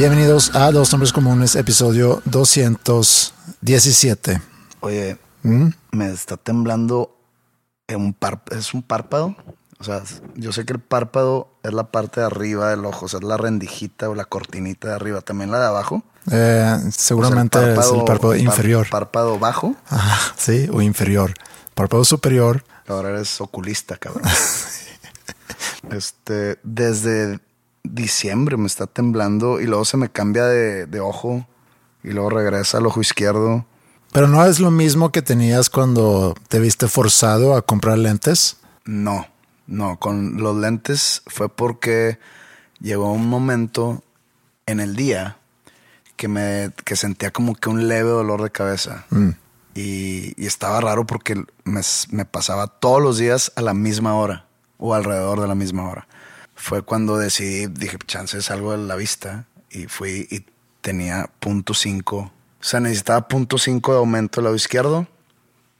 Bienvenidos a Dos Nombres Comunes, episodio 217. Oye, ¿Mm? me está temblando en un par es un párpado. O sea, yo sé que el párpado es la parte de arriba del ojo, o sea, es la rendijita o la cortinita de arriba, también la de abajo. Eh, seguramente O sea, es el párpado par- inferior. Párpado bajo. Ah, sí, o inferior. Párpado superior. Ahora eres oculista, cabrón. este, desde diciembre me está temblando y luego se me cambia de, de ojo y luego regresa al ojo izquierdo. Pero no es lo mismo que tenías cuando te viste forzado a comprar lentes. No, no, con los lentes fue porque llegó un momento en el día que me que sentía como que un leve dolor de cabeza. Y, y estaba raro porque me, me pasaba todos los días a la misma hora o alrededor de la misma hora. Fue cuando decidí, dije, chance es algo de la vista y fui y tenía punto .5. O sea, necesitaba punto .5 de aumento del lado izquierdo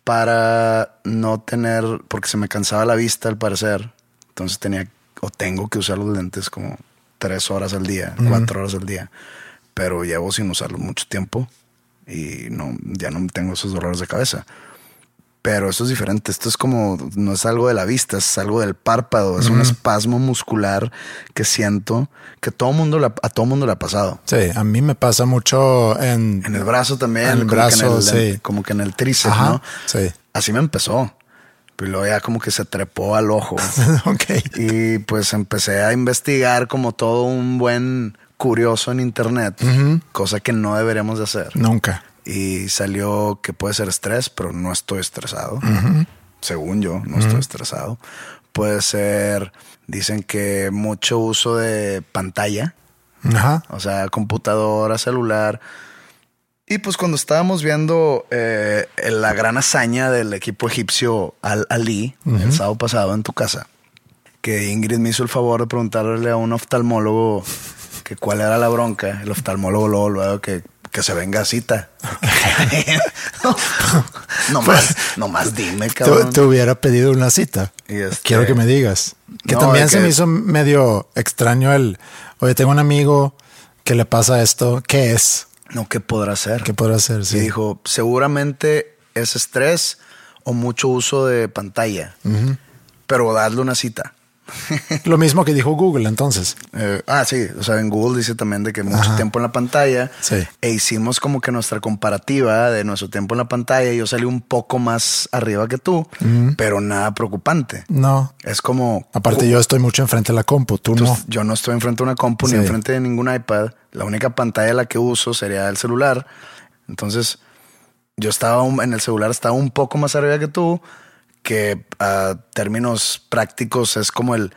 para no tener, porque se me cansaba la vista al parecer. Entonces tenía o tengo que usar los lentes como tres horas al día, cuatro horas al día. Pero llevo sin usarlos mucho tiempo y no, ya no tengo esos dolores de cabeza. Pero eso es diferente. Esto es como, no es algo de la vista, es algo del párpado. Es un espasmo muscular que siento que todo mundo le ha- a todo mundo le ha pasado. Sí, a mí me pasa mucho en... En el brazo también. En el como que brazo, en el- sí. Como que en el tríceps, Ajá, ¿no? sí. Así me empezó. Pero luego ya como que se trepó al ojo. ok. y pues empecé a investigar como todo un buen curioso en internet, cosa que no deberíamos de hacer. Nunca. Y salió que puede ser estrés, pero no estoy estresado. Según yo, no estoy estresado. Puede ser, dicen que mucho uso de pantalla, Ajá. o sea, computadora, celular. Y pues cuando estábamos viendo eh, la gran hazaña del equipo egipcio Al Ali el sábado pasado en tu casa, que Ingrid me hizo el favor de preguntarle a un oftalmólogo que cuál era la bronca, el oftalmólogo luego, luego que, que se venga a cita. no más, no más dime, cabrón. te hubiera pedido una cita. Y este- Quiero que me digas. Que No, también se que- me hizo medio extraño el, oye, tengo un amigo que le pasa esto. ¿Qué es? No, ¿qué podrá hacer? ¿Qué podrá? Y Sí. dijo, seguramente es estrés o mucho uso de pantalla, pero dadle una cita. Lo mismo que dijo Google entonces. Eh, ah, sí, o sea, en Google dice también de que mucho Ajá. tiempo en la pantalla. Sí. E hicimos como que nuestra comparativa de nuestro tiempo en la pantalla. Yo salí un poco más arriba que tú, pero nada preocupante. No. Es como... Aparte, yo estoy mucho enfrente de la compu, tú Tú- no. Yo no estoy enfrente de una compu Sí. ni enfrente de ningún iPad. La única pantalla la que uso sería el celular. Entonces, yo estaba en el celular, estaba un poco más arriba que tú, que a términos prácticos es como el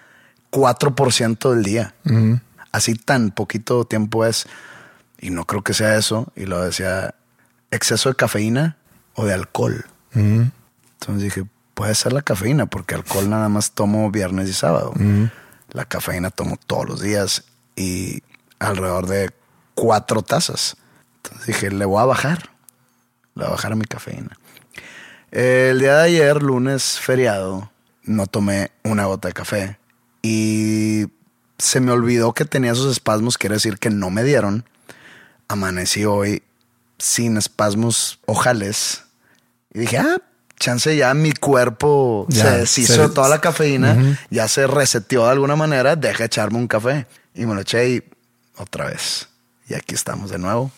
4% del día. Así tan poquito tiempo es. Y no creo que sea eso. Y lo decía, exceso de cafeína o de alcohol. Entonces dije, puede ser la cafeína, porque alcohol nada más tomo viernes y sábado. La cafeína tomo todos los días y alrededor de cuatro tazas. Entonces dije, le voy a bajar. Le voy a bajar a mi cafeína. El día de ayer, lunes feriado, no tomé una gota de café y se me olvidó que tenía esos espasmos, quiere decir que no me dieron. Amanecí hoy sin espasmos ojales y dije, ah, chance ya mi cuerpo Ya, se deshizo se- toda la cafeína, ya se reseteó de alguna manera, deja echarme un café. Y me lo eché y otra vez. Y aquí estamos de nuevo.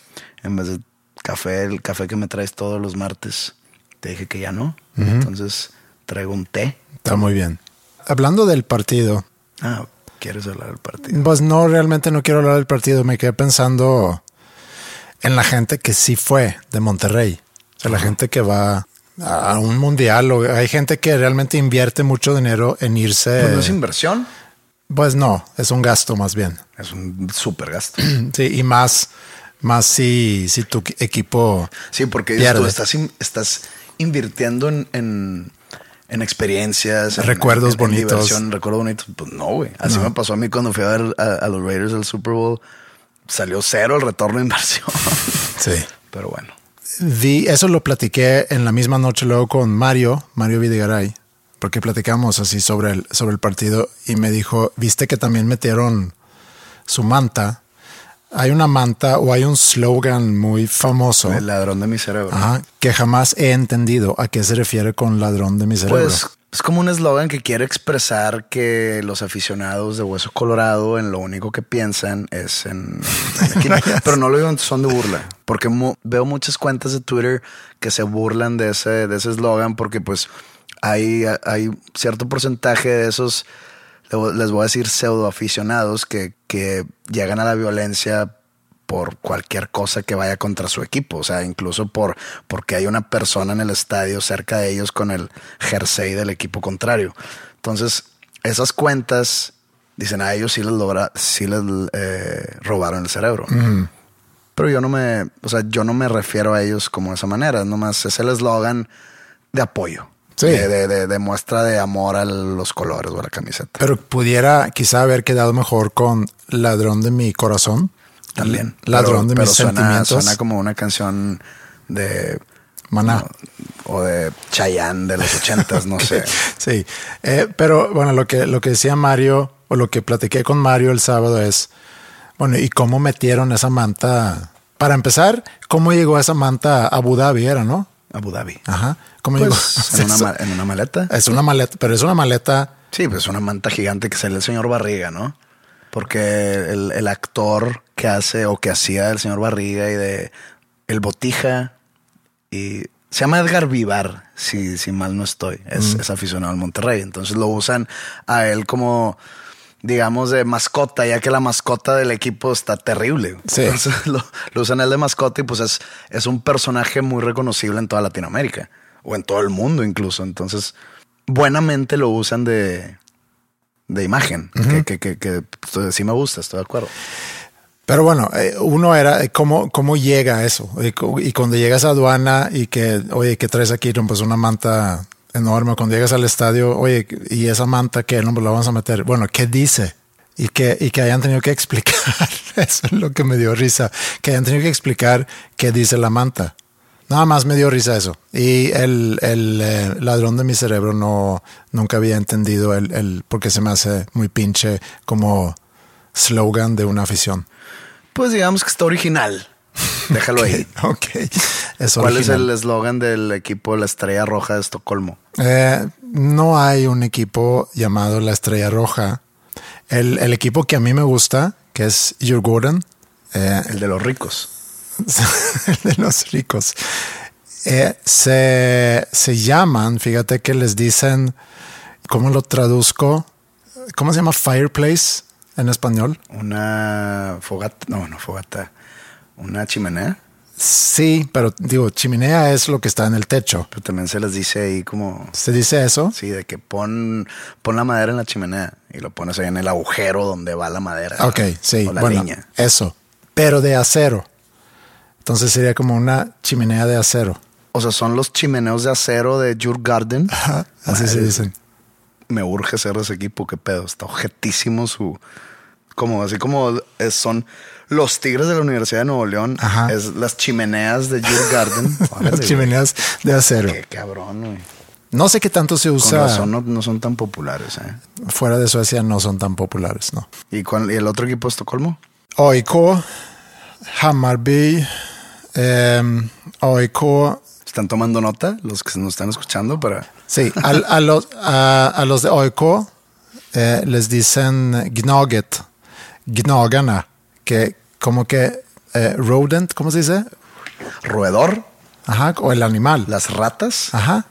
En vez de café, el café que me traes todos los martes, te dije que ya no. Entonces traigo un té. Está muy bien. Hablando del partido, Ah, ¿quieres hablar del partido? pues no, realmente no quiero hablar del partido. Me quedé pensando en la gente que sí fue de Monterrey. O sea, la gente que va a un mundial. O hay gente que realmente invierte mucho dinero en irse. Pues no es inversión, Pues no, es un gasto más bien. es un súper gasto. Sí, y más, más si, si tu equipo Sí, porque tú estás invirtiendo en, en, en experiencias, en- Recuerdos en- en bonitos. recuerdos bonitos. Pues no, güey. Así me pasó a mí cuando fui a ver a, a los Raiders del Super Bowl. Salió cero el retorno de inversión. Sí. Pero bueno. Vi, eso lo platiqué en la misma noche luego con Mario, Mario Videgaray, porque platicamos así sobre el, sobre el partido y me dijo, viste que también metieron su manta. Hay una manta o hay un slogan muy famoso El ladrón de mi cerebro. ajá, que jamás he entendido a qué se refiere con ladrón de mi cerebro. Pues es como un eslogan que quiere expresar que los aficionados de Hueso Colorado en lo único que piensan es en... Pero no lo digo en son de burla, porque veo muchas cuentas de Twitter que se burlan de ese de ese eslogan porque pues hay, hay cierto porcentaje de esos, les voy a decir, pseudo aficionados que, que llegan a la violencia por cualquier cosa que vaya contra su equipo, o sea, incluso por porque hay una persona en el estadio cerca de ellos con el jersey del equipo contrario. Entonces, esas cuentas dicen a ellos sí les logra, sí les eh, robaron el cerebro. Pero yo no me, o sea, yo no me refiero a ellos como de esa manera, nomás es el eslogan de apoyo. Sí. De, de- de- de muestra de amor a los colores o a la camiseta. Pero pudiera quizá haber quedado mejor con ladrón de mi corazón. También. Ladrón Pero- de pero mis suena, sentimientos. Suena como una canción de Maná. o de Chayanne de los ochentas, no sé. Sí, Eh, pero bueno, lo que, lo que decía Mario, o lo que platiqué con Mario el sábado es, bueno, ¿y cómo metieron esa manta? Para empezar, ¿cómo llegó esa manta a Abu Dhabi? Era, ¿no? Abu Dhabi. Ajá. ¿Cómo Pues, llegó? en, una, ma- en una maleta. Es una maleta, pero es una maleta. Sí, pues una manta gigante que sale el señor Barriga, ¿no? Porque el, el actor que hace o que hacía el señor Barriga y de El Botija y se llama Edgar Vivar, si, si mal no estoy. Es, es aficionado al Monterrey. Entonces lo usan a él como, digamos, de mascota, ya que la mascota del equipo está terrible. Sí. Entonces lo, lo usan él de mascota y pues es, es un personaje muy reconocible en toda Latinoamérica o en todo el mundo incluso. Entonces, buenamente lo usan de, de imagen, que, que, que, que, pues, sí me gusta, estoy de acuerdo. Pero bueno, eh, uno era eh, cómo, cómo llega a eso. Y, cu- y cuando llegas a aduana y que, oye, ¿qué traes aquí? Pues una manta enorme. Cuando llegas al estadio, oye, ¿y esa manta qué? No, pues la vamos a meter. Bueno, ¿qué dice? Y que, y que hayan tenido que explicar. Eso es lo que me dio risa. Que hayan tenido que explicar qué dice la manta. Nada más me dio risa eso. Y el, el eh, ladrón de mi cerebro no, nunca había entendido el, el, porque se me hace muy pinche como slogan de una afición. Pues digamos que está original. Déjalo ahí. Ok. Es ¿Cuál es el eslogan del equipo La Estrella Roja de Estocolmo? Eh, no hay un equipo llamado la Estrella Roja. El, el equipo que a mí me gusta, que es Your Gordon, eh, El de los ricos. el de los ricos, eh, se, se llaman, fíjate que les dicen, ¿cómo lo traduzco? ¿Cómo se llama fireplace en español? Una fogata, no, no fogata, una chimenea. Sí, pero digo, chimenea es lo que está en el techo. Pero también se les dice ahí como, ¿Se dice eso? sí, de que pon, pon la madera en la chimenea y lo pones ahí en el agujero donde va la madera. Ok, sí, O la bueno, eso, pero de acero. Entonces sería como una chimenea de acero. O sea, son los chimeneos de acero de Your Garden. Ajá, así se dicen. Me urge ser de ese equipo, qué pedo. Está objetísimo su Como así como es- son los Tigres de la Universidad de Nuevo León. Ajá. Es las chimeneas de Jill Garden. Las chimeneas de acero. Qué cabrón, güey. No sé qué tanto se Con usa razón no, no son tan populares, eh. fuera de Suecia, no son tan populares, ¿no? ¿Y, cuál- y el otro equipo de Estocolmo? AIK, Hammarby, eh, AIK, ¿Están tomando nota los que nos están escuchando para... sí, al- a, los, a, a los de AIK eh, les dicen Gnaget, Gnagarna, que como que eh, rodent, ¿cómo se dice? Roedor, Ajá, o el animal. las ratas. Ajá,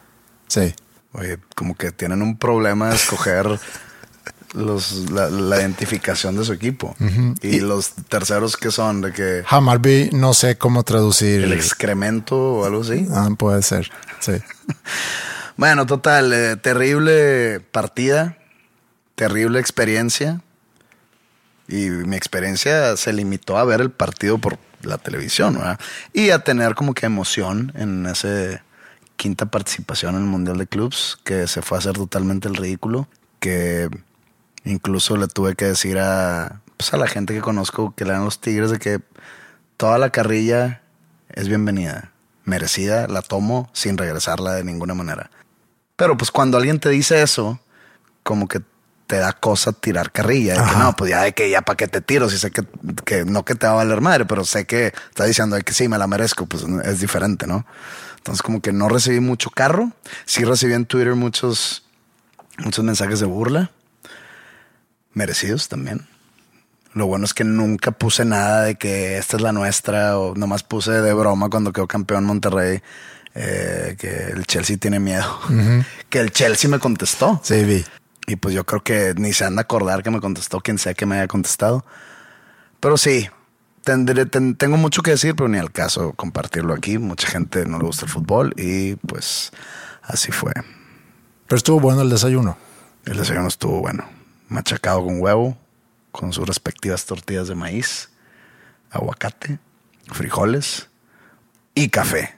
sí. Oye, como que tienen un problema de escoger los, la, la identificación de su equipo. Y los terceros que son de que Hammarby, no sé cómo traducir. el excremento o algo así. Ah, puede ser, sí. Bueno, total, eh, terrible partida, terrible experiencia. Y mi experiencia se limitó a ver el partido por la televisión, ¿verdad? Y a tener como que emoción en esa quinta participación en el Mundial de Clubs, que se fue a hacer totalmente el ridículo, que incluso le tuve que decir a, pues a la gente que conozco que le dan los Tigres de que toda la carrilla es bienvenida, merecida, la tomo sin regresarla de ninguna manera. Pero pues cuando alguien te dice eso, como que te da cosa tirar carrilla. De que no, pues ya de que ya para qué te tiro, si sé que, que no que te va a valer madre, pero sé que está diciendo de que sí, me la merezco, pues es diferente, ¿no? Entonces como que no recibí mucho carro. Sí recibí en Twitter muchos, muchos mensajes de burla. Merecidos también. Lo bueno es que nunca puse nada de que esta es la nuestra o nomás puse de broma cuando quedó campeón Monterrey eh, que el Chelsea tiene miedo. Que el Chelsea me contestó. Sí, vi. Y pues yo creo que ni se han de acordar que me contestó quien sea que me haya contestado. Pero sí, tendré, ten- tengo mucho que decir, pero ni al caso compartirlo aquí. Mucha gente no le gusta el fútbol y pues así fue. Pero estuvo bueno el desayuno. El desayuno estuvo bueno. Machacado con huevo, con sus respectivas tortillas de maíz, aguacate, frijoles y café.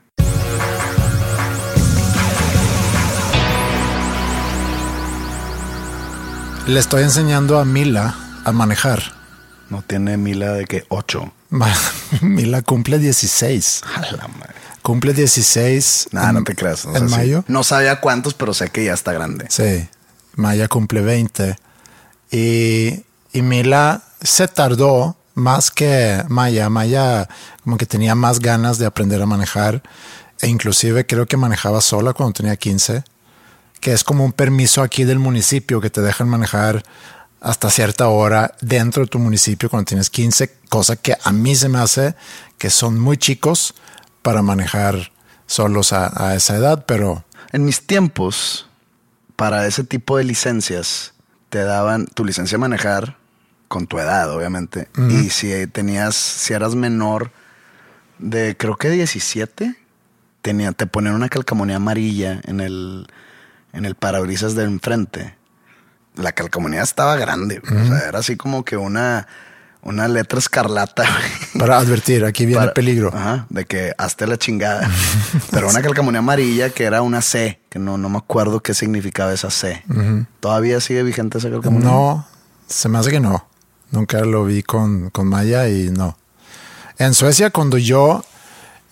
Le estoy enseñando a Mila a manejar. No tiene mila de que ocho. Ma- Mila cumple 16. A la madre. Cumple 16. Nada, en- no te creas. o En mayo. No sabía cuántos, pero sé que ya está grande. Sí. Maya cumple 20. Y, y Mila se tardó más que Maya. Maya como que tenía más ganas de aprender a manejar. E inclusive creo que manejaba sola cuando tenía 15. Que es como un permiso aquí del municipio que te dejan manejar hasta cierta hora dentro de tu municipio cuando tienes 15. Cosa que a mí se me hace que son muy chicos para manejar solos a, a esa edad. Pero En mis tiempos, para ese tipo de licencias, te daban tu licencia de manejar con tu edad, obviamente. Y si tenías, si eras menor de creo que 17, tenía, te ponían una calcamonía amarilla en el, en el parabrisas de enfrente. La calcamonía estaba grande. güey. O sea, era así como que una, una letra escarlata. para advertir, aquí viene Para- el peligro. Ajá, de que hazte la chingada. Pero una calcamonía amarilla que era una C, que no, no me acuerdo qué significaba esa C. ¿Todavía sigue vigente esa calcamonía? No, se me hace que no. Nunca lo vi con, con Maya y no. En Suecia, cuando yo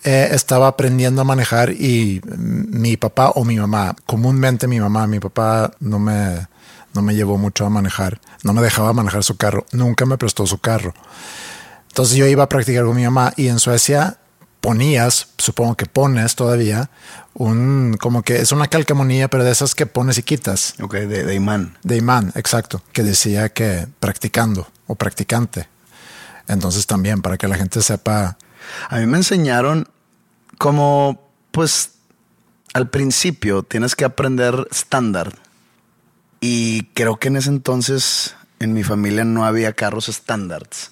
eh, estaba aprendiendo a manejar y mi papá o mi mamá, comúnmente mi mamá, mi papá no me, no me llevó mucho a manejar, no me dejaba manejar su carro, nunca me prestó su carro. Entonces yo iba a practicar con mi mamá y en Suecia ponías, supongo que pones todavía, un, como que es una calcamonía, pero de esas que pones y quitas. Ok, de, de imán. De imán, exacto, que decía que practicando o practicante. Entonces también para que la gente sepa, A mí me enseñaron como, pues, al principio tienes que aprender estándar. Y creo que en ese entonces en mi familia no había carros estándares.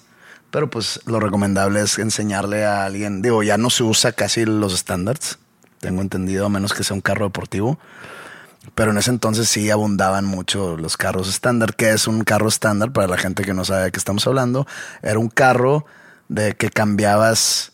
Pero pues lo recomendable es enseñarle a alguien. Digo, ya no se usa casi los estándares. Tengo entendido, a menos que sea un carro deportivo. Pero en ese entonces sí abundaban mucho los carros estándar. ¿Qué es un carro estándar? Para la gente que no sabe de qué estamos hablando. Era un carro de que cambiabas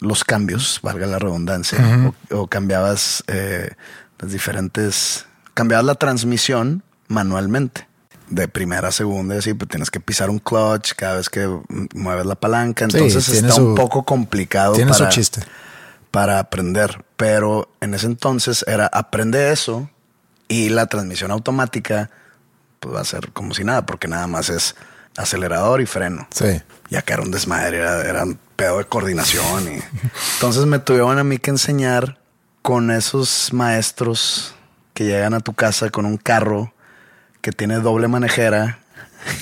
los cambios, valga la redundancia, o, o cambiabas eh, las diferentes, cambiabas la transmisión manualmente. de primera a segunda, y así, pues tienes que pisar un clutch cada vez que mueves la palanca. Entonces está un poco complicado. Tiene su chiste. Para aprender. Pero en ese entonces era aprende eso y la transmisión automática pues va a ser como si nada, porque nada más es acelerador y freno. Sí. Ya que era un desmadre, era, un pedo de coordinación. Y... Entonces me tuvieron a mí que enseñar con esos maestros que llegan a tu casa con un carro que tiene doble manejera.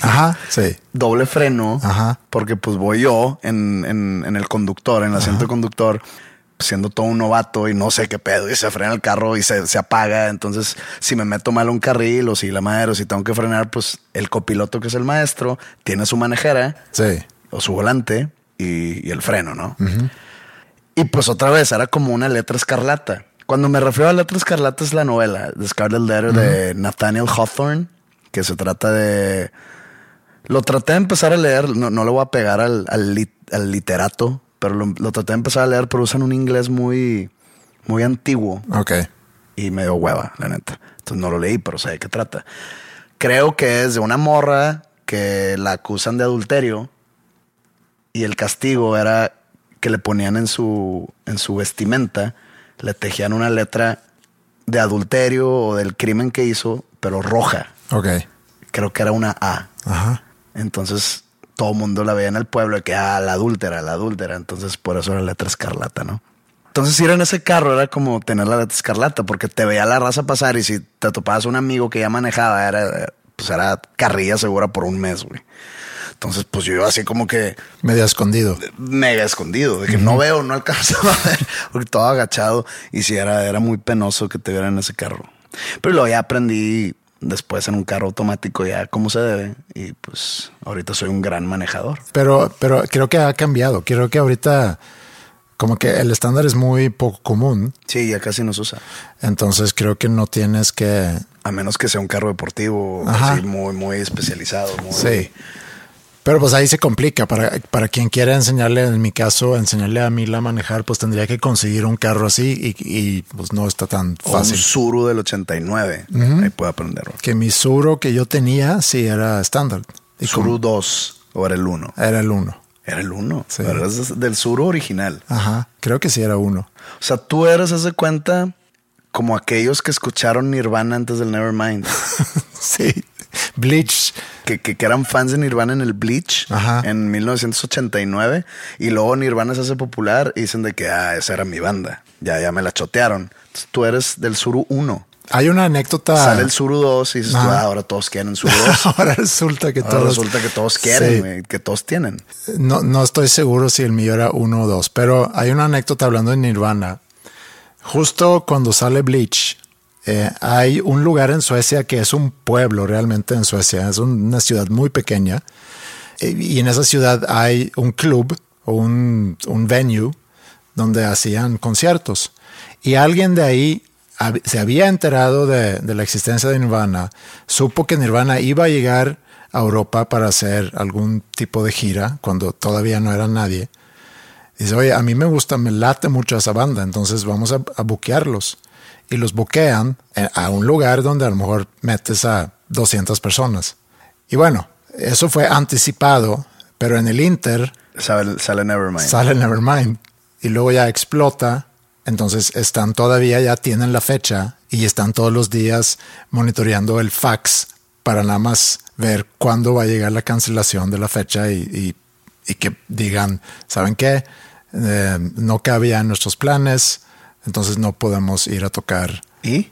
Ajá, sí. Doble freno. Ajá. Porque pues voy yo en, en, el conductor, en el asiento conductor, siendo todo un novato y no sé qué pedo, y se frena el carro y se, se, apaga. Entonces, si me meto mal un carril o si la madre o si tengo que frenar, pues el copiloto que es el maestro tiene su manejera. Sí. O su volante y, el freno, ¿no? Y pues otra vez era como una letra escarlata. Cuando me refiero a letra escarlata es la novela The Scarlet Letter de Nathaniel Hawthorne, que se trata de... Lo traté de empezar a leer, no, no le voy a pegar al, al, literato, pero lo, traté de empezar a leer, pero usan un inglés muy, muy antiguo. Ok. Y me dio hueva, la neta. Entonces no lo leí, pero sé de qué trata. Creo que es de una morra que la acusan de adulterio y el castigo era que le ponían en su, en su vestimenta le tejían una letra de adulterio o del crimen que hizo, pero roja. Ok. Creo que era una A. Ajá. Entonces todo el mundo la veía en el pueblo que, ah, la adúltera, la adúltera. Entonces por eso era letra escarlata, ¿no? Entonces ir en ese carro era como tener la letra escarlata, porque te veía la raza pasar y si te topabas un amigo que ya manejaba, era, pues era carrilla segura por un mes, güey. Entonces, pues yo iba así como que. Medio escondido. Mega escondido, de que no veo, no alcanzaba a ver, porque todo agachado. Y si era, era muy penoso que te vieran en ese carro. Pero luego ya aprendí después en un carro automático ya cómo se debe. Y pues ahorita soy un gran manejador. Pero, pero creo que ha cambiado. Creo que ahorita como que el estándar es muy poco común. Sí, ya casi no se usa. Entonces creo que no tienes que... A menos que sea un carro deportivo así muy, muy especializado. Muy... Sí. Pero pues ahí se complica. Para, para quien quiera enseñarle, en mi caso, enseñarle a Mila a manejar, pues tendría que conseguir un carro así y, pues no está tan fácil. un Suru del 89. Ahí puede aprenderlo. Que mi Suru que yo tenía sí era estándar. Suru 2 o era el 1. Era el 1. Era el 1. Sí. del Suru original. Ajá. Creo que sí era uno. O sea, tú eres, hace cuenta, como aquellos que escucharon Nirvana antes del Nevermind. sí. Bleach. Que, que, eran fans de Nirvana en el Bleach en 1989 y luego Nirvana se hace popular y dicen de que ah, esa era mi banda. Ya, ya me la chotearon. tú eres del Suru 1. Hay una anécdota. Sale el Suru 2 y dices, ah, ahora todos quieren Suru 2. ahora resulta que todos. resulta que todos quieren, que todos tienen. No, no estoy seguro si el mío era 1 o 2, pero hay una anécdota hablando de Nirvana. Justo cuando sale Bleach, eh, hay un lugar en Suecia que es un pueblo realmente en Suecia, es una ciudad muy pequeña eh, y en esa ciudad hay un club o un, venue donde hacían conciertos y alguien de ahí se había enterado de, la existencia de Nirvana, supo que Nirvana iba a llegar a Europa para hacer algún tipo de gira cuando todavía no era nadie. Dice, oye, a mí me gusta, me late mucho esa banda, entonces vamos a, a buquearlos y los buquean a un lugar donde a lo mejor metes a 200 personas. Y bueno, eso fue anticipado, pero en el Inter... Sale, sale Nevermind. Sale Nevermind. Y luego ya explota. Entonces están todavía, ya tienen la fecha y están todos los días monitoreando el fax para nada más ver cuándo va a llegar la cancelación de la fecha y, que digan, ¿saben qué? Eh, no cabía en nuestros planes, entonces no podemos ir a tocar. ¿Y?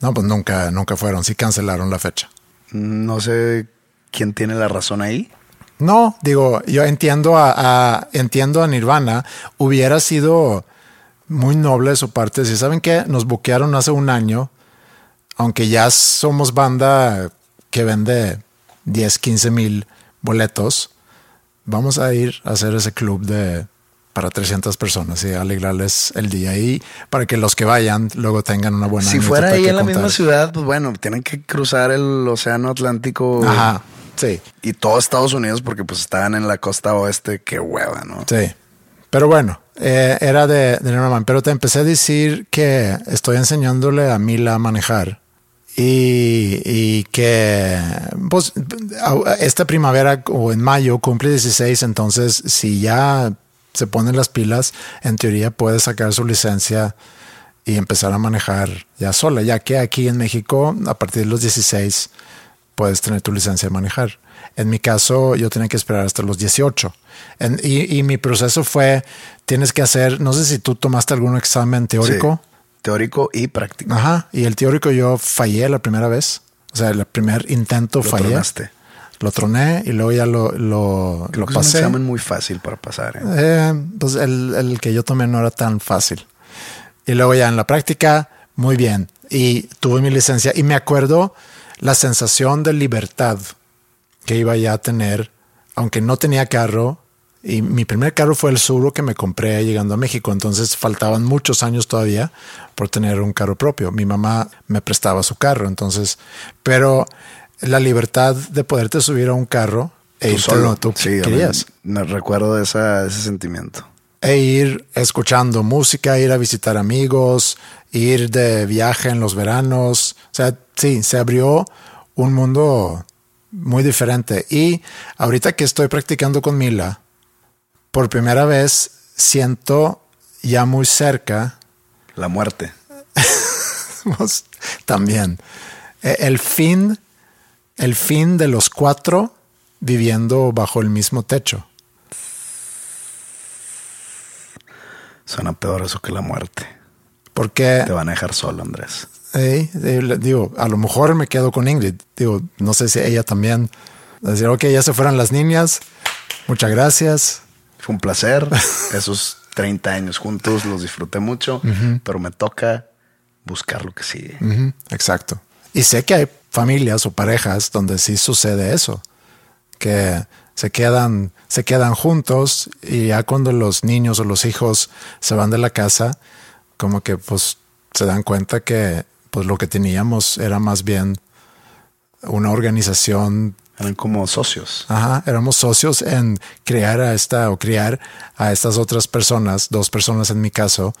No, pues nunca, nunca fueron. Sí cancelaron la fecha. No sé quién tiene la razón ahí. No, digo, yo entiendo a, entiendo a Nirvana. Hubiera sido muy noble de su parte. Si saben que nos buquearon hace un año, aunque ya somos banda que vende 10, 15 mil boletos, vamos a ir a hacer ese club de para 300 personas y alegrarles el día y para que los que vayan luego tengan una buena Si fuera ahí en la misma ciudad, pues bueno, tienen que cruzar el océano Atlántico. Ajá, sí. Y todo Estados Unidos porque pues estaban en la costa oeste, qué hueva, ¿no? Sí. Pero bueno, eh, era de, de Norman. Pero te empecé a decir que estoy enseñándole a Mila a manejar Y, y que pues esta primavera o en mayo cumple 16, entonces si ya se ponen las pilas, en teoría puede sacar su licencia y empezar a manejar ya sola, ya que aquí en México a partir de los 16 puedes tener tu licencia de manejar. En mi caso, yo tenía que esperar hasta los 18. y, mi proceso fue, tienes que hacer, no sé si tú tomaste algún examen teórico. teórico y práctico. Ajá, y el teórico yo fallé la primera vez. O sea, el primer intento lo fallé. Tronaste. Lo troné y luego ya lo, lo, lo pasé. Es un examen muy fácil para pasar. ¿eh? Eh, pues el, el que yo tomé no era tan fácil. Y luego ya en la práctica, muy bien. Y tuve mi licencia y me acuerdo la sensación de libertad que iba ya a tener, aunque no tenía carro. Y mi primer carro fue el Suro que me compré llegando a México. Entonces faltaban muchos años todavía por tener un carro propio. Mi mamá me prestaba su carro. Entonces, pero la libertad de poderte subir a un carro e ir solo tú querías. Me, recuerdo ese sentimiento. E ir escuchando música, ir a visitar amigos, ir de viaje en los veranos. O sea, sí, se abrió un mundo muy diferente. Y ahorita que estoy practicando con Mila, por primera vez siento ya muy cerca. La muerte. También. E, el fin, el fin de los cuatro viviendo bajo el mismo techo. Suena peor eso que la muerte. Porque... Te van a dejar solo, Andrés. digo, a lo mejor me quedo con Ingrid. Digo, no sé si ella también. Decir, ok, ya se fueron las niñas. Muchas gracias. Fue un placer. Esos 30 años juntos los disfruté mucho, pero me toca buscar lo que sigue. Exacto. Y sé que hay familias o parejas donde sí sucede eso, que se quedan, se quedan juntos y ya cuando los niños o los hijos se van de la casa, como que pues se dan cuenta que pues lo que teníamos era más bien una organización. Eran como socios. Ajá, éramos socios en crear a esta o criar a estas otras personas, dos personas en mi caso,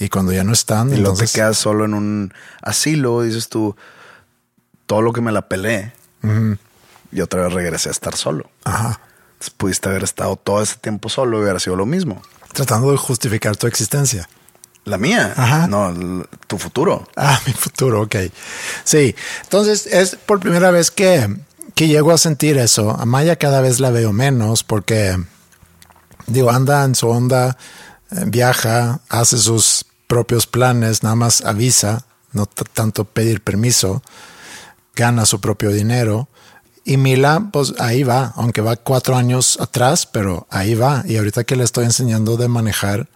y cuando ya no están. Y luego te quedas solo en un asilo, dices tú, todo lo que me la pelé, y otra vez regresé a estar solo. Ajá. Entonces pudiste haber estado todo ese tiempo solo y hubiera sido lo mismo. Tratando de justificar tu existencia. La mía. Ajá. No, tu futuro. Ah, mi futuro, ok. Sí. Entonces es por primera vez que, que llego a sentir eso. A Maya cada vez la veo menos porque, digo, anda en su onda, eh, viaja, hace sus propios planes, nada más avisa, no tanto pedir permiso, gana su propio dinero. Y Mila, pues ahí va, aunque va cuatro años atrás, pero ahí va. Y ahorita que le estoy enseñando de manejar,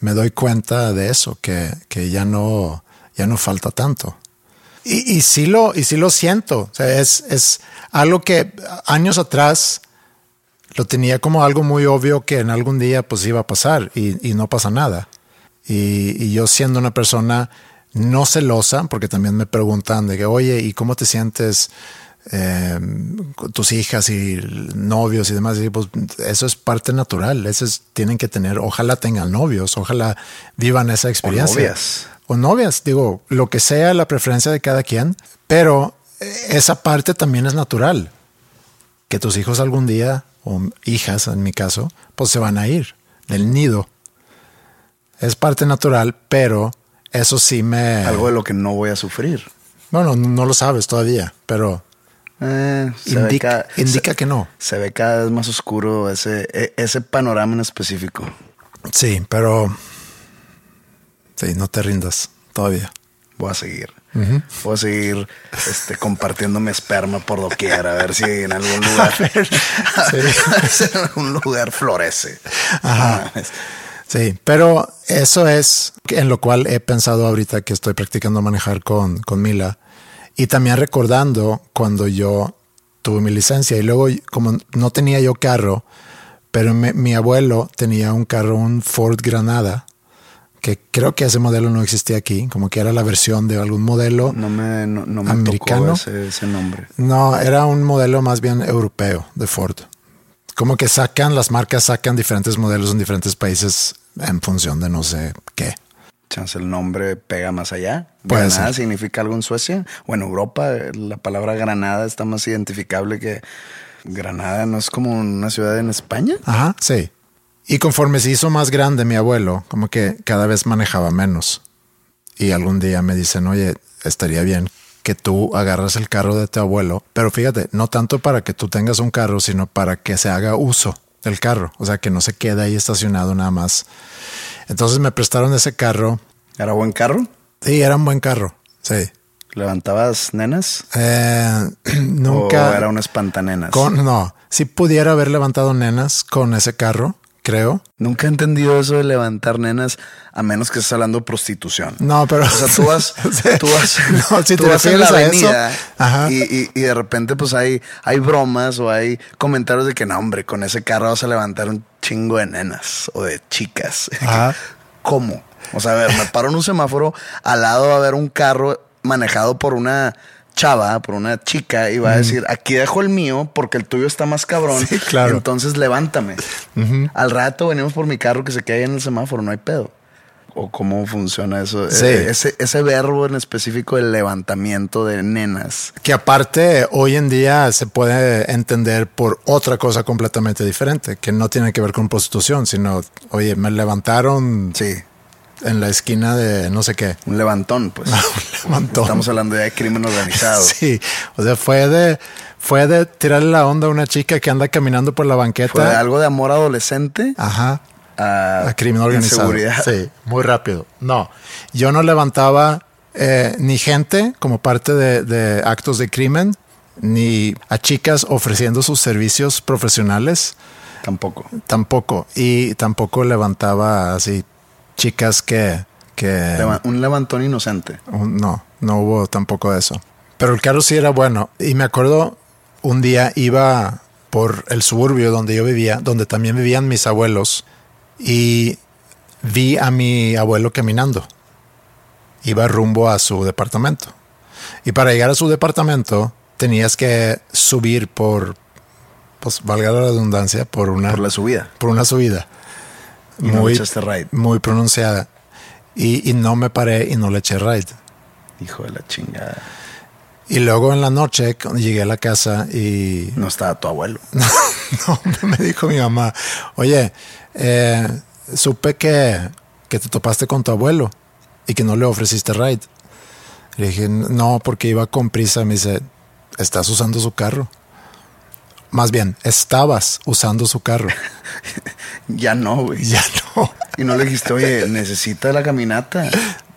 me doy cuenta de eso, que, que ya no, ya no falta tanto. Y, y sí lo, y sí lo siento. O sea, es, es algo que años atrás lo tenía como algo muy obvio que en algún día pues iba a pasar y, y no pasa nada. Y, y, yo siendo una persona no celosa, porque también me preguntan de que, oye, ¿y cómo te sientes eh, tus hijas y novios y demás, pues eso es parte natural. Eso tienen que tener, ojalá tengan novios, ojalá vivan esa experiencia. O novias. O novias, digo, lo que sea la preferencia de cada quien, pero esa parte también es natural. Que tus hijos algún día, o hijas en mi caso, pues se van a ir del nido. Es parte natural, pero eso sí me... Algo de lo que no voy a sufrir. Bueno, no lo sabes todavía, pero eh, indica, que no. Se ve cada vez más oscuro ese, e, ese panorama en específico. Sí, pero sí, no te rindas todavía. Voy a seguir. Voy a seguir este, compartiendo mi esperma por doquier, a ver si en algún lugar, en algún lugar florece. Ajá. Ah, sí, pero eso es en lo cual he pensado ahorita que estoy practicando manejar con, con Mila y también recordando cuando yo tuve mi licencia y luego como no tenía yo carro, pero mi abuelo tenía un carro, un Ford Granada, que creo que ese modelo no existía aquí, como que era la versión de algún modelo no me, no, me americano. ese, ese, nombre. No, era un modelo más bien europeo de Ford. Como que sacan, las marcas sacan diferentes modelos en diferentes países en función de no sé qué. chance el nombre pega más allá. Puede Granada ser. significa algo en Suecia. O en Europa, la palabra Granada está más identificable que Granada no es como una ciudad en España. Ajá, sí. Y conforme se hizo más grande mi abuelo, como que cada vez manejaba menos. Y algún día me dicen, oye, estaría bien que tú agarras el carro de tu abuelo, pero fíjate, no tanto para que tú tengas un carro, sino para que se haga uso del carro, o sea, que no se quede ahí estacionado nada más. Entonces me prestaron ese carro ¿Era buen carro? y era un buen carro, sí. ¿Levantabas nenas? Eh, nunca... ¿O era un espantanenas? con, no, si pudiera haber levantado nenas con ese carro, creo. Nunca he entendido eso de levantar nenas a menos que estés hablando de prostitución. No, pero. O sea, tú vas, tú vas, No, si tú te vas en la avenida eso. Y, y- y de repente pues hay, hay bromas o hay comentarios de que no, hombre, con ese carro vas a levantar un chingo de nenas o de chicas. Ajá. ¿Cómo? O sea, a ver, me paro en un semáforo, al lado va a haber un carro manejado por una chava, por una chica, y va a decir, aquí dejo el mío porque el tuyo está más cabrón. Sí, claro. Entonces levántame. Al rato venimos por mi carro que se queda ahí en el semáforo, no hay pedo. ¿O cómo funciona eso? Sí. Eh, Ese, ese verbo en específico del levantamiento de nenas. Que aparte hoy en día se puede entender por otra cosa completamente diferente, que no tiene que ver con prostitución, sino, oye, me levantaron Sí, en la esquina de no sé qué. un levantón, pues. Un levantón. Estamos hablando ya de crimen organizado. Sí, o sea, fue de, fue de tirarle la onda a una chica que anda caminando por la banqueta. Fue de algo de amor adolescente Ajá. a, a crimen organizado. inseguridad. Sí, muy rápido. No, yo no levantaba eh, ni gente como parte de, de actos de crimen, ni a chicas ofreciendo sus servicios profesionales, Tampoco. tampoco. Y tampoco levantaba así chicas que... que un levantón inocente. un- no, no hubo tampoco eso. Pero el carro sí era bueno. Y me acuerdo un día iba por el suburbio donde yo vivía, donde también vivían mis abuelos, y vi a mi abuelo caminando. Iba rumbo a su departamento. Y para llegar a su departamento tenías que subir por, pues valga la redundancia, por una, Por la subida. por una subida. Y no le echaste ride. muy pronunciada. Y, y no me paré y no le eché ride. Hijo de la chingada. Y luego en la noche, cuando llegué a la casa y No estaba tu abuelo. no, me dijo mi mamá, oye, eh, supe que, que te topaste con tu abuelo y que no le ofreciste ride. Le dije, no, porque iba con prisa. Me dice, estás usando su carro. Más bien, estabas usando su carro. Ya no, güey. ya no. Y no le dijiste, oye, necesita la caminata.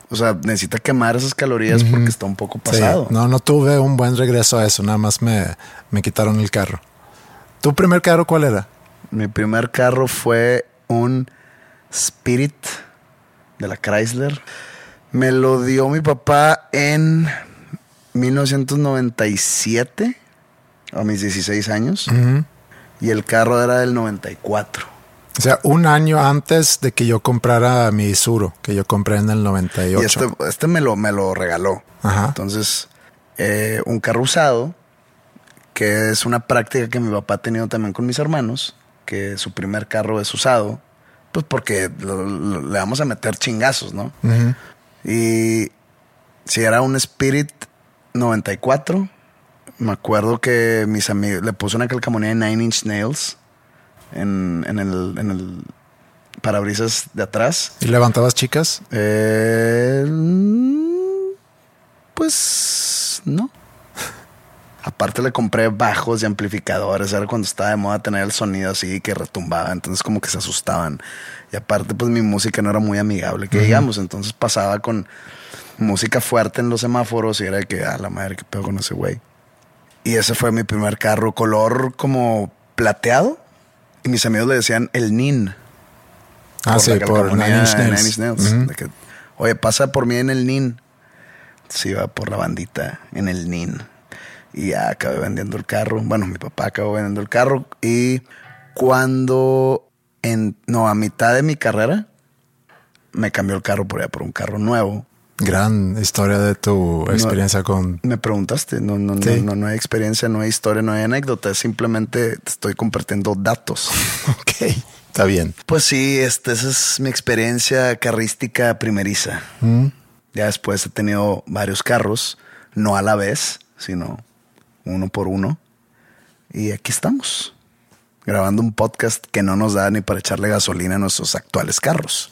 O sea, necesita quemar esas calorías porque está un poco Sí, pasado. no, no tuve un buen regreso a eso. Nada más me, me quitaron el carro. ¿Tu primer carro cuál era? Mi primer carro fue un Spirit de la Chrysler. Me lo dio mi papá en 1997, a mis 16 años. Y el carro era del 94. O sea, un año antes de que yo comprara mi Suro, que yo compré en el 98. Y este, este me, lo, me lo regaló. Ajá. Entonces, eh, un carro usado, que es una práctica que mi papá ha tenido también con mis hermanos, que su primer carro es usado, pues porque lo- lo- le vamos a meter chingazos, ¿no? Y si era un Spirit 94, me acuerdo que mis amigos le puse una calcamonía de Nine Inch Nails en, en el, en el parabrisas de atrás. ¿Y levantabas chicas? Eh, pues no. Aparte le compré bajos y amplificadores. Era cuando estaba de moda tener el sonido así que retumbaba. Entonces como que se asustaban. Y aparte pues mi música no era muy amigable, que digamos. Entonces pasaba con música fuerte en los semáforos y era de que, a la madre, qué pedo con ese güey. Y ese fue mi primer carro, color como plateado. Y mis amigos le decían el NIN Ah, sí, por Nine Inch de Nails. Nine Inch Nails. Ujú. De que, Oye, pasa por mí en el NIN. Se iba por la bandita en el NIN. Y ya acabé vendiendo el carro. Bueno, mi papá acabó vendiendo el carro. Y cuando, en, no, a mitad de mi carrera, me cambió el carro por allá por un carro nuevo. Gran historia de tu experiencia con... Me preguntaste, no, no, Sí. no, no, no hay experiencia, no hay historia, no hay anécdota. Simplemente te estoy compartiendo datos. Ok. Está bien. Pues sí, este, esa es mi experiencia carrística primeriza. Ya después he tenido varios carros, no a la vez, sino uno por uno. Y aquí estamos, grabando un podcast que no nos da ni para echarle gasolina a nuestros actuales carros.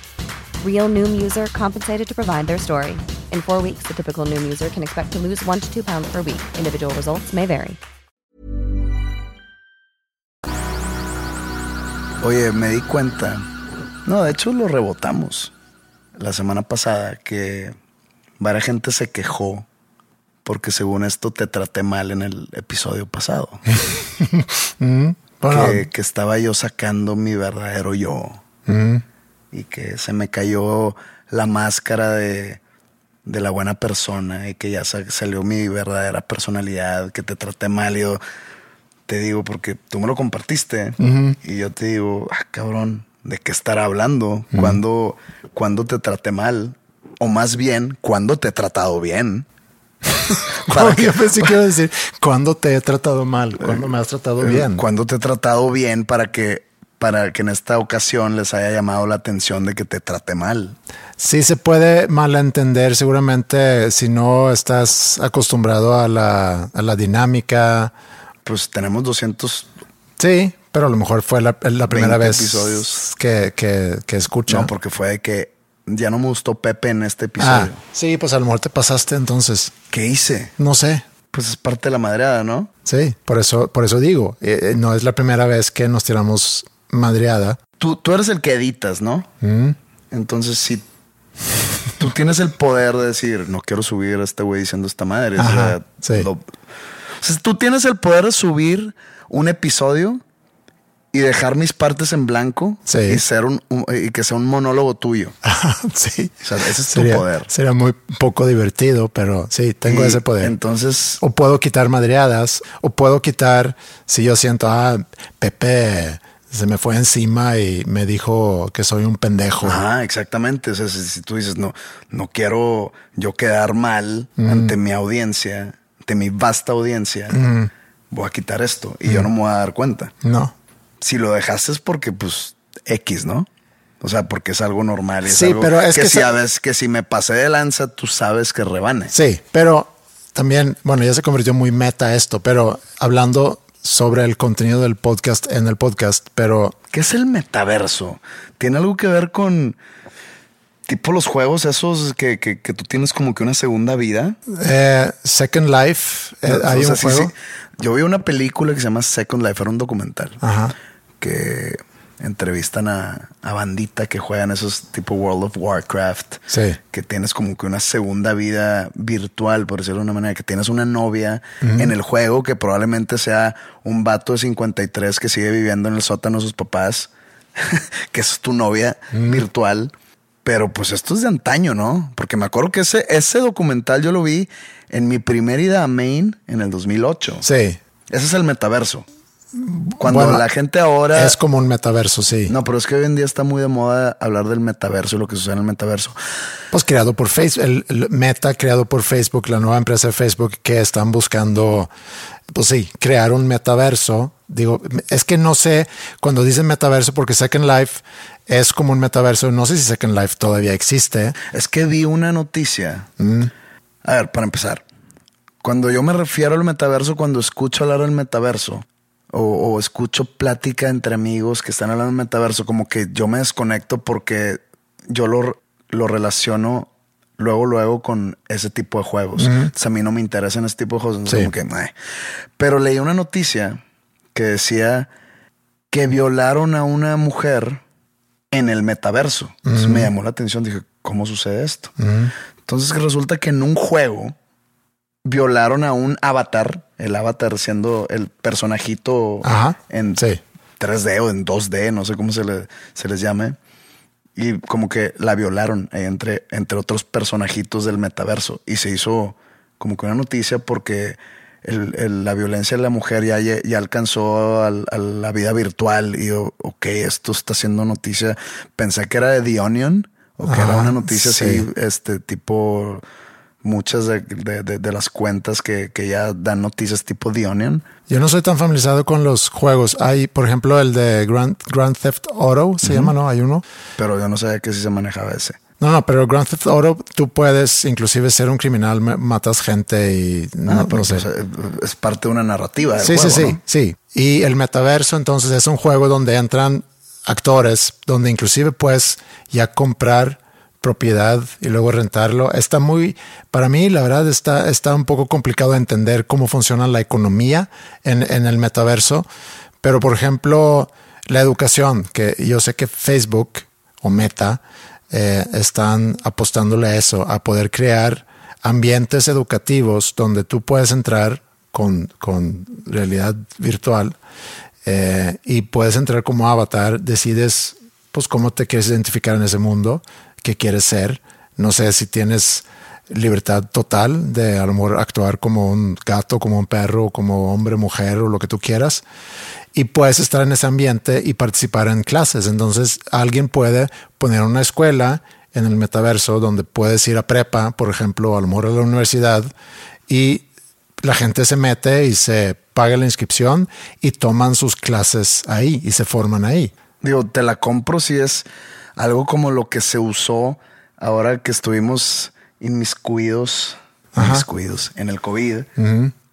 Real Noom user compensated to provide their story. In four weeks, the typical Noom user can expect to lose one to two pounds per week. Individual results may vary. Oye, me di cuenta. No, de hecho lo rebotamos la semana pasada que varias gente se quejó porque según esto te traté mal en el episodio pasado. Mm, bueno, que, que estaba yo sacando mi verdadero yo mm, y que se me cayó la máscara de, de la buena persona y que ya sa- salió mi verdadera personalidad, que te traté mal. Y yo te digo, porque tú me lo compartiste y yo te digo, ah, cabrón, ¿de qué estará hablando? ¿Cuándo, cuándo te traté mal? O más bien, ¿cuándo te he tratado bien? Para yo pensé que iba a decir, ¿cuándo te he tratado mal? ¿Cuándo me has tratado bien? Cuando te he tratado bien para que, para que en esta ocasión les haya llamado la atención de que te trate mal. Sí se puede malentender seguramente si no estás acostumbrado a la, a la dinámica. Pues tenemos 200 Sí, pero a lo mejor fue la, la primera 20 vez episodios. que, que, que escucha. No, porque fue de que ya no me gustó Pepe en este ah, episodio. sí, pues a lo mejor te pasaste entonces. ¿Qué hice? No sé. Pues es parte de la madreada, ¿no? Sí, por eso, por eso digo, eh, eh, no es la primera vez que nos tiramos madreada. Tú, tú eres el que editas, ¿no? Mm. Entonces, si tú tienes el poder de decir, no quiero subir a este güey diciendo esta madre. o Ajá, sea, sí. lo- o sea, tú tienes el poder de subir un episodio y dejar mis partes en blanco Sí. y ser un, un- y que sea un monólogo tuyo. sí. O sea, ese es sería, tu poder. Sería muy poco divertido, pero sí, tengo Y ese poder. Entonces, O puedo quitar madreadas, o puedo quitar si yo siento, ah, Pepe se me fue encima y me dijo que soy un pendejo. Ajá, exactamente. O sea, si, si tú dices, no, no quiero yo quedar mal ante mi audiencia, ante mi vasta audiencia, voy a quitar esto y yo no me voy a dar cuenta. No. Si lo dejaste es porque, pues, X, ¿no? O sea, porque es algo normal. Es Sí, algo pero es que si sa- a veces que si me pasé de lanza, tú sabes que rebane. Sí, pero también, bueno, ya se convirtió muy meta esto, pero hablando sobre el contenido del podcast en el podcast, pero ¿Qué es el metaverso? ¿Tiene algo que ver con tipo los juegos esos que, que, que tú tienes como que una segunda vida? eh, Second Life, eh, O hay sea, un sí, juego. sí. Yo vi una película que se llama Second Life, era un documental. Ajá. Que entrevistan a, a bandita que juegan esos tipo World of Warcraft. Sí. Que tienes como que una segunda vida virtual, por decirlo de una manera, que tienes una novia en el juego que probablemente sea un vato de 53 que sigue viviendo en el sótano de sus papás, que es tu novia virtual. Pero pues esto es de antaño, ¿no? Porque me acuerdo que ese, ese documental yo lo vi en mi primera ida a Maine en el 2008. Sí. Ese es el metaverso. Cuando Bueno, la gente ahora... Es como un metaverso, sí. No, pero es que hoy en día está muy de moda hablar del metaverso y lo que sucede en el metaverso. Pues creado por Facebook, el, el Meta creado por Facebook, la nueva empresa de Facebook que están buscando, pues sí, crear un metaverso. Digo, es que no sé cuando dicen metaverso porque Second Life es como un metaverso. No sé si Second Life todavía existe. Es que vi una noticia. A ver, para empezar, cuando yo me refiero al metaverso, cuando escucho hablar del metaverso o, o escucho plática entre amigos que están hablando del metaverso, como que yo me desconecto porque yo lo, lo relaciono luego, luego con ese tipo de juegos. Entonces, a mí no me interesan ese tipo de juegos. Sí. como que. Pero leí una noticia que decía que violaron a una mujer en el metaverso. Entonces me llamó la atención. Dije, ¿cómo sucede esto? Entonces resulta que en un juego violaron a un avatar, el avatar siendo el personajito Ajá, en sí. 3D o en 2D, no sé cómo se, le, se les llame. Y como que la violaron entre, entre otros personajitos del metaverso. Y se hizo como que una noticia porque el- el- la violencia de la mujer ya, ya alcanzó al- a la vida virtual. Y yo, ok, esto está siendo noticia. Pensé que era de The Onion o que era una noticia sí. así, este tipo, muchas de, de- de- de las cuentas que, que ya dan noticias tipo The Onion. Yo no soy tan familiarizado con los juegos. Hay, por ejemplo, el de Grand, Grand Theft Auto, se llama, ¿no? Hay uno. Pero yo no sabía que sí se manejaba ese. No, no, pero Grand Theft Auto, tú puedes inclusive ser un criminal, ma- matas gente y no, Ah, no sé. es parte de una narrativa. del Sí, juego, sí, sí, ¿no? sí. Y el metaverso, entonces, es un juego donde entran actores, donde inclusive puedes ya comprar propiedad y luego rentarlo. Está muy, para mí, la verdad, está, está un poco complicado de entender cómo funciona la economía en, en el metaverso. Pero, por ejemplo, la educación, que yo sé que Facebook o Meta eh, están apostándole a eso, a poder crear ambientes educativos donde tú puedes entrar con, con realidad virtual eh, y puedes entrar como avatar, decides pues cómo te quieres identificar en ese mundo, qué quieres ser, no sé si tienes libertad total de a actuar como un gato, como un perro, como hombre, mujer o lo que tú quieras. Y puedes estar en ese ambiente y participar en clases. Entonces alguien puede poner una escuela en el metaverso donde puedes ir a prepa, por ejemplo, a lo mejor a la universidad y la gente se mete y se paga la inscripción y toman sus clases ahí y se forman ahí. Digo, te la compro si es algo como lo que se usó ahora que estuvimos inmiscuidos, inmiscuidos en el COVID,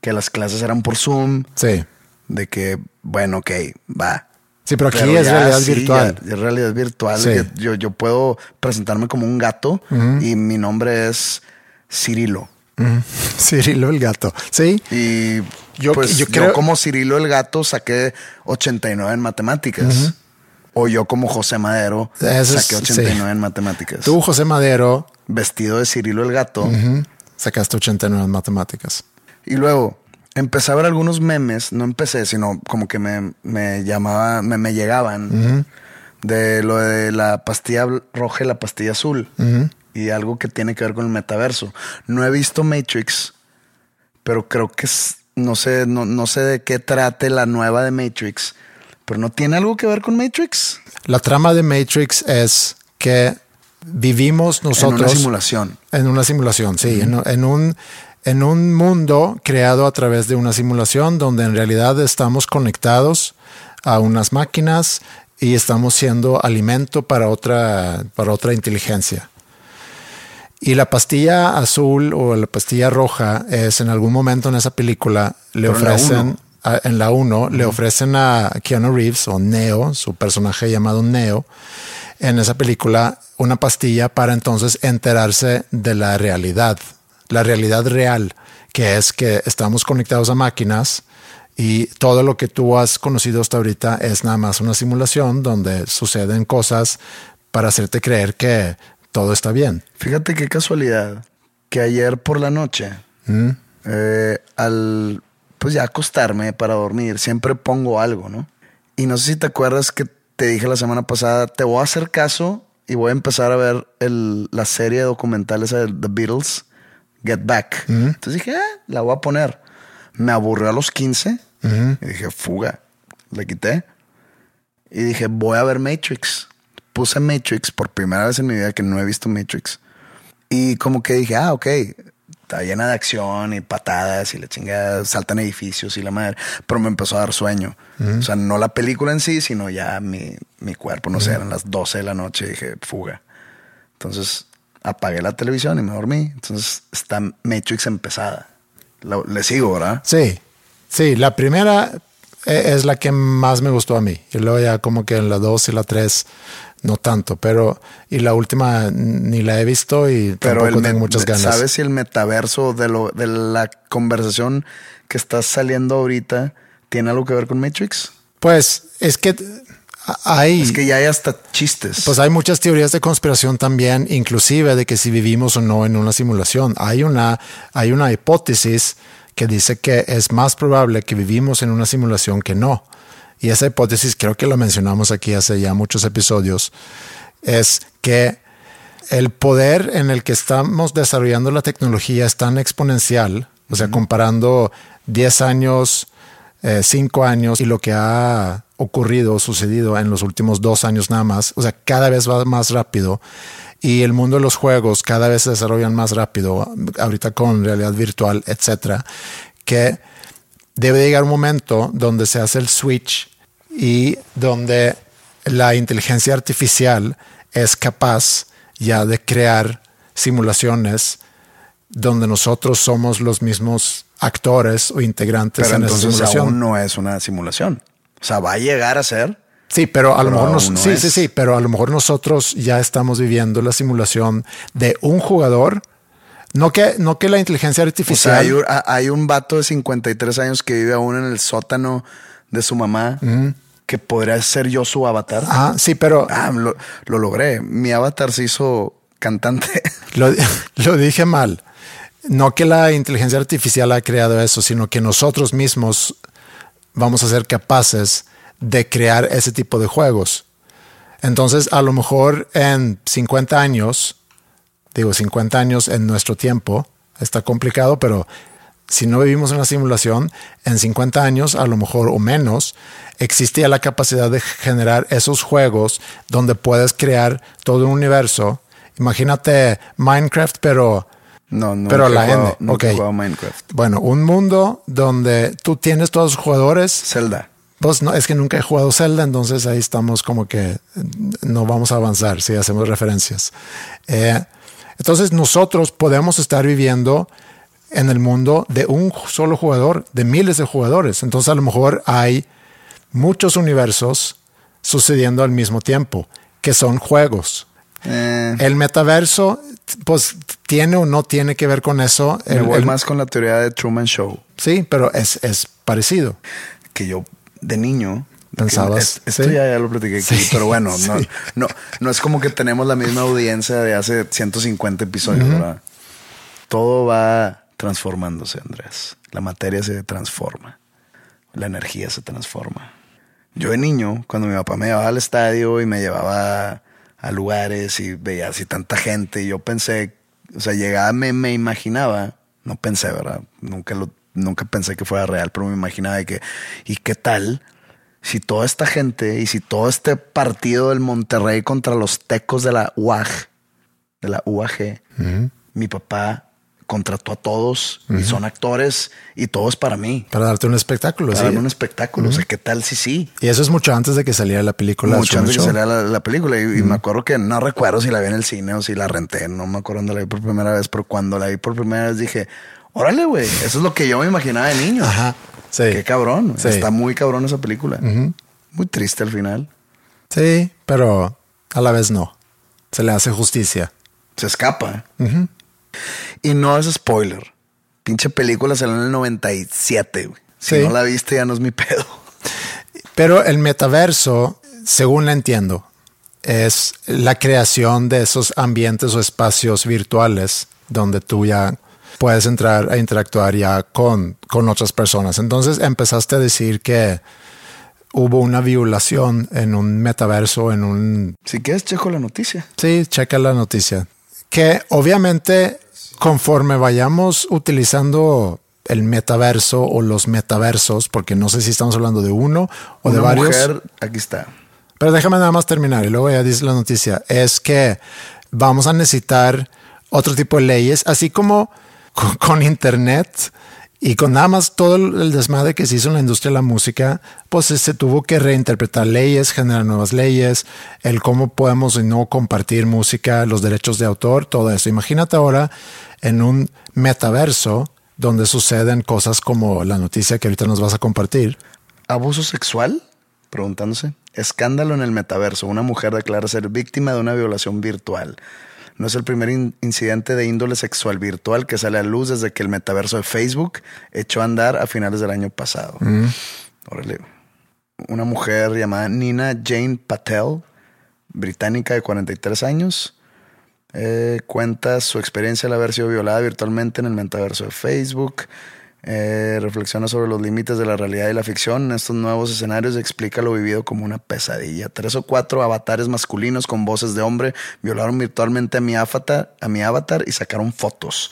que las clases eran por Zoom, Sí. de que, bueno, ok, va. Sí, pero aquí Pero es ya realidad sí, virtual. ya es realidad virtual. Sí. Yo, yo puedo presentarme como un gato y mi nombre es Cirilo. Cirilo el gato. Sí. Y Yo- yo, pues, yo yo, creo- como Cirilo el gato saqué 89 en matemáticas. O yo como José Madero Eso es- saqué 89 sí. en matemáticas. Tú, José Madero, Vestido de Cirilo el gato. sacaste 89 en matemáticas. Y luego empecé a ver algunos memes. No empecé, sino como que me, me llamaba, me, me llegaban de lo de la pastilla roja y la pastilla azul. Y algo que tiene que ver con el metaverso. No he visto Matrix, pero creo que es- no sé, no, no sé de qué trate la nueva de Matrix. Pero no tiene algo que ver con Matrix. La trama de Matrix es que vivimos nosotros en una simulación. En una simulación, sí, en, en un en un mundo creado a través de una simulación donde en realidad estamos conectados a unas máquinas y estamos siendo alimento para otra para otra inteligencia. Y la pastilla azul o la pastilla roja es en algún momento en esa película le Pero ofrecen en la 1 le ofrecen a Keanu Reeves o Neo, su personaje llamado Neo, en esa película una pastilla para entonces enterarse de la realidad, la realidad real, que es que estamos conectados a máquinas y todo lo que tú has conocido hasta ahorita es nada más una simulación donde suceden cosas para hacerte creer que todo está bien. Fíjate qué casualidad que ayer por la noche, eh, al pues ya acostarme para dormir, siempre pongo algo, ¿no? Y no sé si te acuerdas que te dije la semana pasada, te voy a hacer caso y voy a empezar a ver el- la serie de documentales de The Beatles, Get Back. Entonces dije, ah, la voy a poner. Me aburrió a los 15 y dije, fuga. le quité. Y dije, voy a ver Matrix. Puse Matrix por primera vez en mi vida que no he visto Matrix. Y como que dije, ah, ok, está llena de acción y patadas y la chingada, saltan edificios y la madre. Pero me empezó a dar sueño. O sea, no la película en sí, sino ya mi, mi cuerpo, no sé, eran las 12 de la noche y dije, fuga. Entonces apagué la televisión y me dormí. Entonces está Matrix empezada. Lo- le sigo, ¿verdad? Sí, sí, la primera e- es la que más me gustó a mí. Y luego ya como que en la dos y la tres no tanto, pero y la última ni la he visto y Pero tampoco tengo muchas ganas. ¿Sabes si el metaverso de, lo, de la conversación que está saliendo ahorita tiene algo que ver con Matrix? Pues es que hay Es que ya hay hasta chistes. Pues hay muchas teorías de conspiración también, inclusive de que si vivimos o no en una simulación. Hay una, hay una hipótesis que dice que es más probable que vivimos en una simulación que no. Y esa hipótesis, creo que la mencionamos aquí hace ya muchos episodios, es que el poder en el que estamos desarrollando la tecnología es tan exponencial, o sea, comparando 10 años, 5 años y lo que ha ocurrido, sucedido en los últimos dos años nada más, o sea, cada vez va más rápido y el mundo de los juegos cada vez se desarrollan más rápido, ahorita con realidad virtual, etcétera, que debe llegar un momento donde se hace el switch y donde la inteligencia artificial es capaz ya de crear simulaciones donde nosotros somos los mismos actores o integrantes Pero en esa entonces simulación. aún no es una simulación. O sea, va a llegar a ser. Sí, pero a lo mejor nos- aún no sí, es. sí, sí, pero a lo mejor nosotros ya estamos viviendo la simulación de un jugador. No que, no que la inteligencia O sea, artificial. hay, un- hay un vato de 53 años que vive aún en el sótano de su mamá que podría ser yo su avatar. Ajá, sí, pero Ah, lo, lo logré. Mi avatar se hizo cantante. Lo, lo dije mal. No que la inteligencia artificial ha creado eso, sino que nosotros mismos vamos a ser capaces de crear ese tipo de juegos. Entonces, a lo mejor en 50 años, digo 50 años en nuestro tiempo, está complicado, pero si no vivimos en la simulación, en 50 años, a lo mejor o menos, existía la capacidad de generar esos juegos donde puedes crear todo un universo. Imagínate Minecraft, pero, No, no. pero la jugado- N. nunca Ok. he jugado Minecraft. Bueno, un mundo donde tú tienes todos los jugadores. Zelda. Pues no, es que nunca he jugado Zelda, entonces ahí estamos como que no vamos a avanzar si hacemos referencias. Eh, entonces nosotros podemos estar viviendo en el mundo de un solo jugador, de miles de jugadores. Entonces a lo mejor hay muchos universos sucediendo al mismo tiempo, que son juegos. Eh, El metaverso, pues tiene o no tiene que ver con eso. me El- voy el- más con la teoría de Truman Show. Sí, pero es, es parecido. que yo de niño Pensabas, es- esto sí. ya, ya lo platiqué aquí, Sí, pero bueno, no, sí. no, no es como que tenemos la misma audiencia de hace 150 episodios, ¿verdad? Todo va transformándose, Andrés. La materia se transforma. La energía se transforma. Yo de niño, cuando mi papá me llevaba al estadio y me llevaba a lugares y veía así tanta gente, yo pensé, o sea, llegaba, me, me imaginaba, no pensé, ¿verdad? Nunca lo, nunca pensé que fuera real, pero me imaginaba de que, ¿y qué tal? Si toda esta gente y si todo este partido del Monterrey contra los tecos de la UAG, de la UAG, mi papá contrató a todos y son actores y todo es para mí. Para darte un espectáculo. Para sí. darme un espectáculo. O sea, ¿qué tal si sí? Y eso es mucho antes de que saliera la película. Mucho antes de que saliera la, la película. Y, y me acuerdo que no recuerdo si la vi en el cine o si la renté. No me acuerdo dónde la vi por primera vez, pero cuando la vi por primera vez dije, órale, güey, eso es lo que yo me imaginaba de niño. Ajá. Sí. Qué cabrón. Sí. Está muy cabrón esa película. Muy triste al final. Sí, pero a la vez no. Se le hace justicia. Se escapa. Y no es spoiler. Pinche película salió en el 97, güey. Si Sí. no la viste, ya no es mi pedo. Pero el metaverso, según la entiendo, es la creación de esos ambientes o espacios virtuales donde tú ya puedes entrar a interactuar ya con, con otras personas. Entonces empezaste a decir que hubo una violación en un metaverso, en un Si quieres, checo la noticia. Sí, checa la noticia. Que obviamente conforme vayamos utilizando el metaverso o los metaversos, porque no sé si estamos hablando de uno o de varios. mujer, aquí está. Pero déjame nada más terminar y luego ya dice la noticia. Es que vamos a necesitar otro tipo de leyes, así como con, Internet y con nada más todo el el desmadre que se hizo en la industria de la música, pues se tuvo que reinterpretar leyes, generar nuevas leyes, el cómo podemos y no compartir música, los derechos de autor, todo eso. Imagínate ahora en un metaverso donde suceden cosas como la noticia que ahorita nos vas a compartir. ¿Abuso sexual? Preguntándose. Escándalo en el metaverso. Una mujer declara ser víctima de una violación virtual. No es el primer in- incidente de índole sexual virtual que sale a luz desde que el metaverso de Facebook echó a andar a finales del año pasado. Órale. Una mujer llamada Nina Jane Patel, británica de 43 años, eh, cuenta su experiencia al haber sido violada virtualmente en el metaverso de Facebook. Eh, reflexiona sobre los límites de la realidad y la ficción en estos nuevos escenarios y explica lo vivido como una pesadilla. Tres o cuatro avatares masculinos con voces de hombre violaron virtualmente a mi avatar, a mi avatar y sacaron fotos.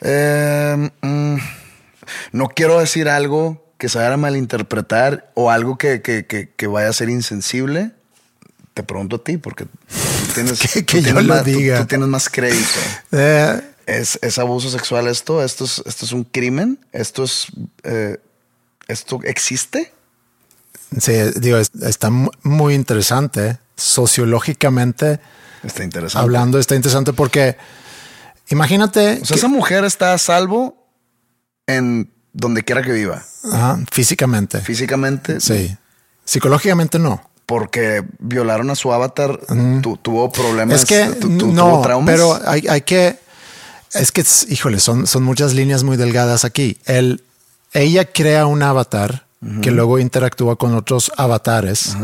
Eh, mm, no quiero decir algo que se vaya a malinterpretar o algo que, que- que- que vaya a ser insensible. Te pregunto a ti, porque tú tienes, Que- tú que yo tienes lo más, tú- diga. tú tienes más crédito. Eh, ¿Es, es abuso sexual esto? ¿Esto es, esto es un crimen? ¿Esto es eh, esto existe? Sí, digo, es- está mu- muy interesante. Sociológicamente Está interesante. hablando, está interesante porque imagínate O sea, que- esa mujer está a salvo en donde quiera que viva. Ajá, físicamente. Físicamente, Sí. Psicológicamente no. porque violaron a su avatar, tu- tuvo problemas. Es que tu- tu- no, tuvo traumas. pero hay, hay que. Es que, híjole, son, son muchas líneas muy delgadas aquí. El, ella crea un avatar que luego interactúa con otros avatares,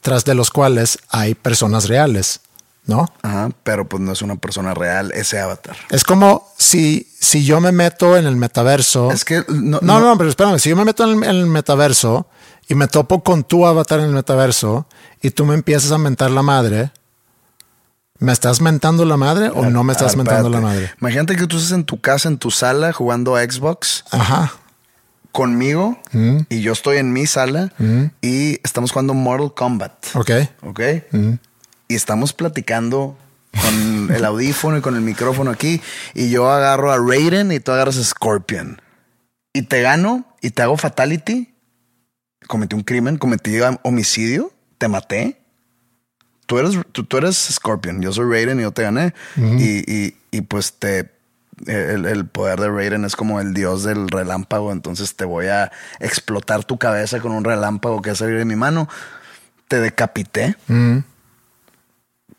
tras de los cuales hay personas reales, ¿no? Ajá, pero pues no es una persona real ese avatar. Es como si, si yo me meto en el metaverso. Es que no- no, no, no- pero espérame, si yo me meto en el, en el metaverso y me topo con tu avatar en el metaverso y tú me empiezas a mentar la madre, ¿me estás mentando la madre o no me estás Ah, mentando la madre? Imagínate que tú estés en tu casa, en tu sala, jugando a Xbox Ajá. conmigo Mm. y yo estoy en mi sala y estamos jugando Mortal Kombat. Ok. ¿Ok? Y estamos platicando con el audífono y con el micrófono aquí. Y yo agarro a Raiden y tú agarras a Scorpion. Y te gano y te hago fatality. Cometí un crimen, cometí homicidio, te maté. Tú eres, tú, tú eres Scorpion, yo soy Raiden y yo te gané. y, y- y pues te... El, el poder de Raiden es como el dios del relámpago, entonces te voy a explotar tu cabeza con un relámpago que va a salir de mi mano. Te decapité.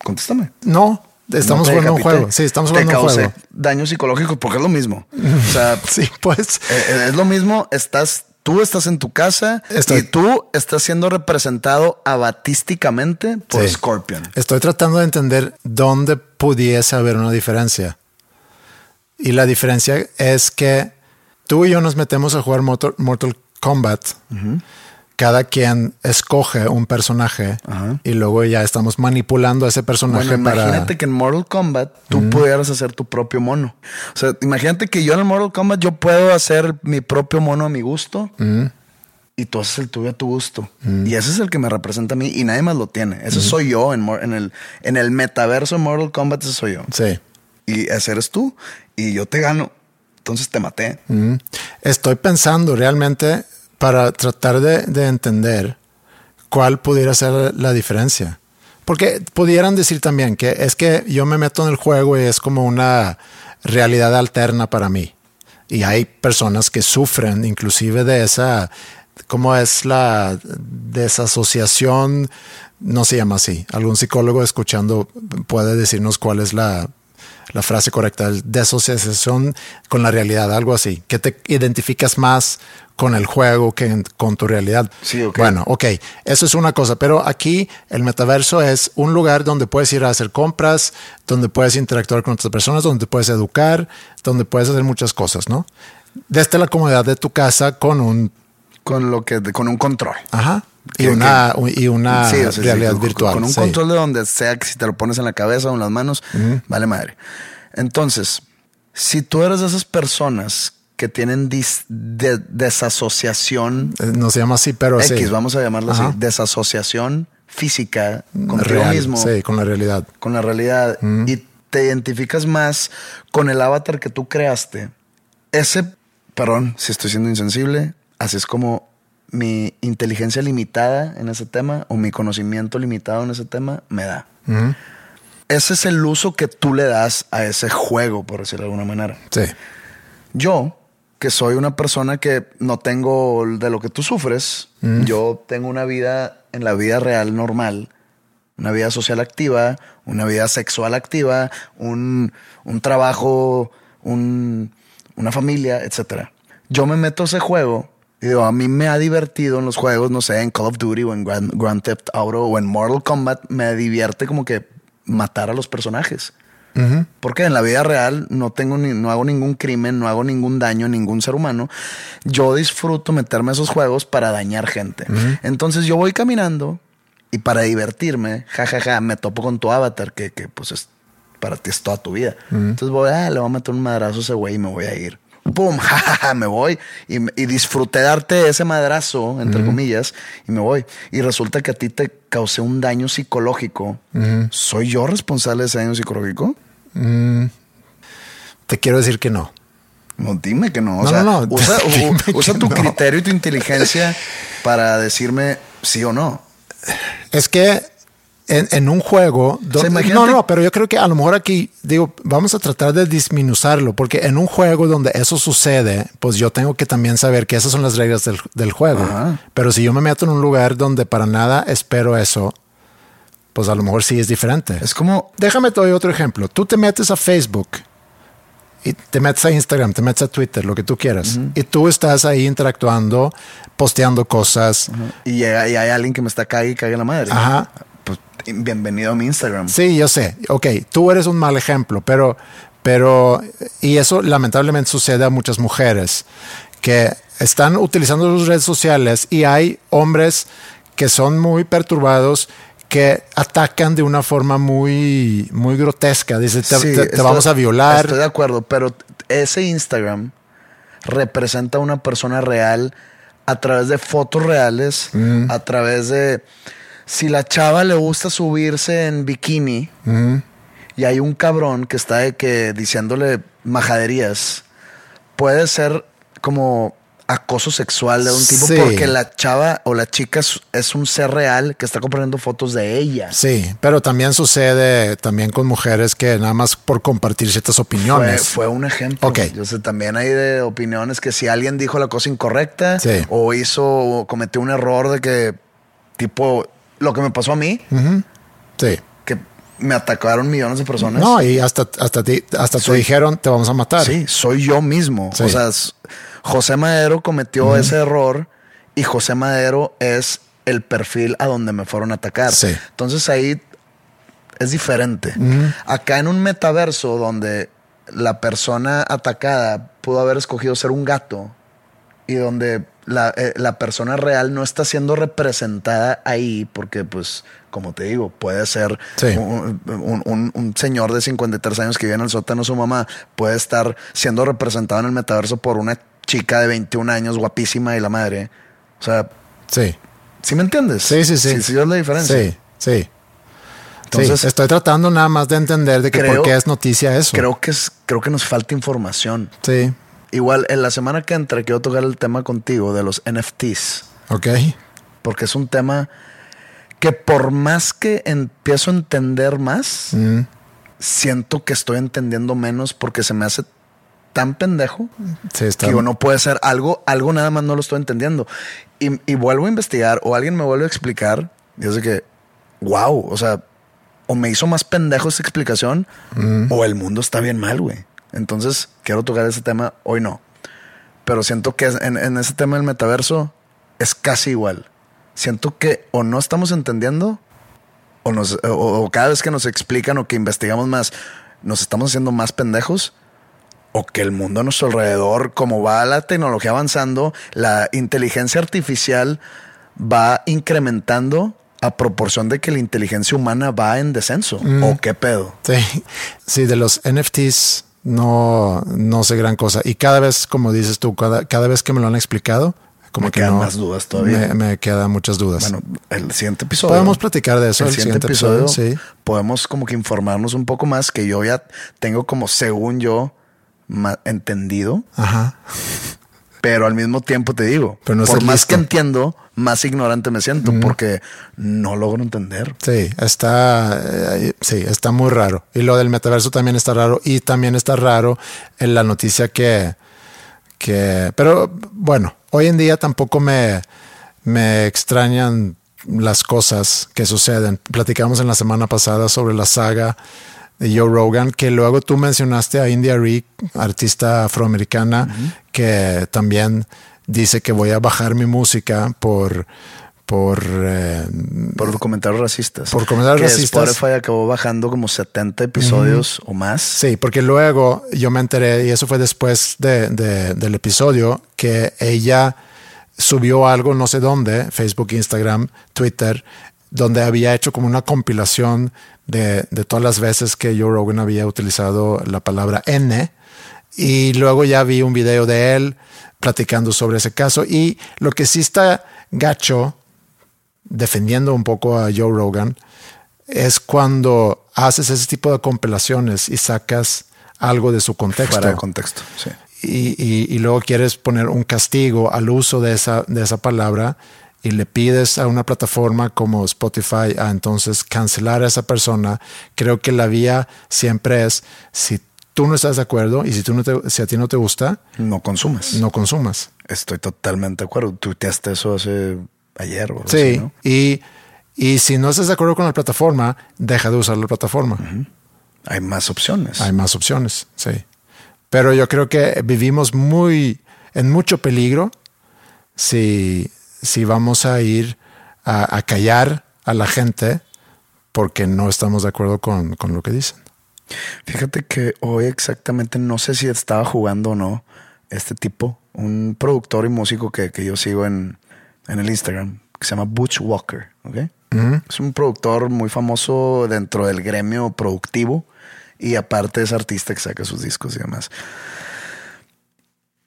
Contéstame. No, estamos No jugando un juego. Sí, estamos Te jugando un juego. daño psicológico porque es lo mismo. O sea, Sí, pues. eh, es lo mismo. Estás, tú estás en tu casa Estoy- y tú estás siendo representado abatísticamente por Sí. Scorpion. Estoy tratando de entender dónde pudiese haber una diferencia. Y la diferencia es que tú y yo nos metemos a jugar Mortal, Mortal Kombat. Cada quien escoge un personaje y luego ya estamos manipulando a ese personaje Bueno, para. imagínate que en Mortal Kombat tú pudieras hacer tu propio mono. O sea, imagínate que yo en el Mortal Kombat yo puedo hacer mi propio mono a mi gusto y tú haces el tuyo a tu gusto. Y ese es el que me representa a mí y nadie más lo tiene. Ese soy yo en, el, en el metaverso de Mortal Kombat, ese soy yo. Sí. Y ese eres tú y yo te gano. Entonces te maté. Mm. Estoy pensando realmente para tratar de, de entender cuál pudiera ser la diferencia. Porque pudieran decir también que es que yo me meto en el juego y es como una realidad alterna para mí. Y hay personas que sufren inclusive de esa, ¿cómo es la desasociación? No se llama así. Algún psicólogo escuchando puede decirnos cuál es la, la frase correcta, el desasociación con la realidad, algo así, que te identificas más con el juego que con tu realidad. Sí, ok. Bueno, ok, eso es una cosa, pero aquí el metaverso es un lugar donde puedes ir a hacer compras, donde puedes interactuar con otras personas, donde puedes educar, donde puedes hacer muchas cosas, ¿no? Desde la comodidad de tu casa con un, Con lo que, con un control. ajá, y Que- una, y una Sí, o sea, sí, realidad con- virtual. Con un sí. control de donde sea que si te lo pones en la cabeza o en las manos, vale madre. Entonces, si tú eres de esas personas que tienen dis- de- desasociación Eh, No se llama así, pero X, sí. vamos a llamarlo Ajá. así, desasociación física contigo Real, mismo, Sí, con la realidad. con la realidad y te identificas más con el avatar que tú creaste. Ese, perdón, si estoy siendo insensible, así es como mi inteligencia limitada en ese tema o mi conocimiento limitado en ese tema me da. Ese es el uso que tú le das a ese juego, por decirlo de alguna manera. Sí. Yo, que soy una persona que no tengo de lo que tú sufres, yo tengo una vida en la vida real normal, una vida social activa, una vida sexual activa, un, un trabajo, un- una familia, etcétera. Yo me meto a ese juego y digo, a mí me ha divertido en los juegos, no sé, en Call of Duty o en Grand, Grand Theft Auto o en Mortal Kombat, me divierte como que matar a los personajes. Porque en la vida real no tengo ni, no hago ningún crimen, no hago ningún daño a ningún ser humano. Yo disfruto meterme a esos juegos para dañar gente. Entonces yo voy caminando y para divertirme, jajaja, me topo con tu avatar que, que pues es para ti es toda tu vida. Entonces voy, ah, le voy a meter un madrazo a ese güey y me voy a ir. Pum, jajaja, me voy y, y disfruté darte ese madrazo, entre comillas, y me voy. Y resulta que a ti te causé un daño psicológico. ¿Soy yo responsable de ese daño psicológico? Te quiero decir que no. No, dime que no. O No, sea, no, no. usa, u- tu criterio y tu inteligencia para decirme sí o no. Es que en, en un juego. donde- no, no, pero yo creo que a lo mejor aquí, digo, vamos a tratar de disminuzarlo, porque en un juego donde eso sucede, pues yo tengo que también saber que esas son las reglas del, del juego. Ajá. Pero si yo me meto en un lugar donde para nada espero eso, pues a lo mejor sí es diferente. Es como Déjame te doy otro ejemplo. Tú te metes a Facebook y te metes a Instagram, te metes a Twitter, lo que tú quieras. Y tú estás ahí interactuando, posteando cosas. y llega y hay alguien que me está cague y cague la madre. Ajá. Pues bienvenido a mi Instagram. Sí, yo sé. Ok, tú eres un mal ejemplo, pero, pero, y eso lamentablemente sucede a muchas mujeres que están utilizando las redes sociales y hay hombres que son muy perturbados que atacan de una forma muy, muy grotesca. Dice, te, Sí, te- te estoy- vamos a violar. Estoy de acuerdo, pero ese Instagram representa a una persona real a través de fotos reales, Mm. a través de si la chava le gusta subirse en bikini y hay un cabrón que está de que diciéndole majaderías, puede ser como acoso sexual de un tipo Sí. porque la chava o la chica es, un ser real que está compartiendo fotos de ella. Sí, pero también sucede también con mujeres que nada más por compartir ciertas Fue, opiniones. fue un ejemplo. Ok. Yo sé, también hay de opiniones que si alguien dijo la cosa incorrecta Sí. o hizo o cometió un error de que, tipo, lo que me pasó a mí, Sí. que me atacaron millones de personas. No, y hasta, hasta, ti- hasta te dijeron te vamos a matar. Sí, soy yo mismo. Sí. O sea, José Madero cometió ese error y José Madero es el perfil a donde me fueron a atacar. Sí. Entonces ahí es diferente. Acá en un metaverso donde la persona atacada pudo haber escogido ser un gato y donde la, eh, la persona real no está siendo representada ahí porque pues como te digo puede ser Sí. un, un- un- un señor de 53 años que vive en el sótano su mamá puede estar siendo representado en el metaverso por una chica de 21 años guapísima y la madre o sea Sí. ¿sí me entiendes? Sí, sí, sí. sí, sí es la diferencia Sí, sí. Entonces- Sí, estoy tratando nada más de entender de que Creo- por qué es noticia eso. creo que es creo que nos falta información Sí. Igual en la semana que entra quiero tocar el tema contigo de los NFTs Ok. porque es un tema que por más que empiezo a entender más, Mm. siento que estoy entendiendo menos porque se me hace tan pendejo Sí, está. que digo, no puede ser algo, algo nada más no lo estoy entendiendo. Y, y vuelvo a investigar o alguien me vuelve a explicar y es de que, wow, o sea, o me hizo más pendejo esa explicación o el mundo está bien mal, güey. Entonces, quiero tocar ese tema, hoy no. Pero siento que en, en ese tema del metaverso es casi igual. Siento que o no estamos entendiendo o, nos, o, o cada vez que nos explican o que investigamos más, nos estamos haciendo más pendejos o que el mundo a nuestro alrededor, como va la tecnología avanzando, la inteligencia artificial va incrementando a proporción de que la inteligencia humana va en descenso. ¿O qué pedo? Sí. Sí, de los NFTs, no, no sé gran cosa. Y cada vez, como dices tú, cada, cada vez que me lo han explicado, como Me que quedan no- más dudas todavía. Me, me quedan muchas dudas. Bueno, el siguiente episodio. Podemos platicar de eso, El, el siguiente, siguiente episodio, sí. podemos como que informarnos un poco más, que yo ya tengo como, según yo, entendido, Ajá. Pero al mismo tiempo te digo, Pero no por más listo. que entiendo, más ignorante me siento porque no logro entender. Sí, está, eh, sí, está muy raro. Y lo del metaverso también está raro. Y también está raro en la noticia que, que, pero bueno, hoy en día tampoco me, me extrañan las cosas que suceden. Platicamos en la semana pasada sobre la saga de Joe Rogan, que luego tú mencionaste a India Rick, artista afroamericana, que también dice que voy a bajar mi música por, por, eh, Por comentarios racistas. Por comentarios Que racistas. Spotify acabó bajando como 70 episodios o más. Sí, porque luego yo me enteré, y eso fue después de, de- del episodio, que ella subió algo, no sé dónde, Facebook, Instagram, Twitter, donde había hecho como una compilación de, de todas las veces que Joe Rogan había utilizado la palabra N. Y luego ya vi un video de él platicando sobre ese caso. Y lo que sí está gacho, defendiendo un poco a Joe Rogan, es cuando haces ese tipo de compilaciones y sacas algo de su contexto. Fuera de contexto. Sí. y, y- y luego quieres poner un castigo al uso de esa, de esa palabra y le pides a una plataforma como Spotify a entonces cancelar a esa persona, creo que la vía siempre es si tú no estás de acuerdo y si, tú no te- si a ti no te gusta, No consumes. no consumas. Estoy totalmente de acuerdo. Tuiteaste eso hace ayer o Sí, así, ¿no? y, y si no estás de acuerdo con la plataforma, deja de usar la plataforma. Hay más opciones. Hay más opciones, sí. Pero yo creo que vivimos muy en mucho peligro si, si vamos a ir a, a callar a la gente porque no estamos de acuerdo con, con lo que dicen. Fíjate que hoy exactamente no sé si estaba jugando o no este tipo, un productor y músico que, que yo sigo en, en el Instagram, que se llama Butch Walker. ¿ok? Es un productor muy famoso dentro del gremio productivo y aparte es artista que saca sus discos y demás.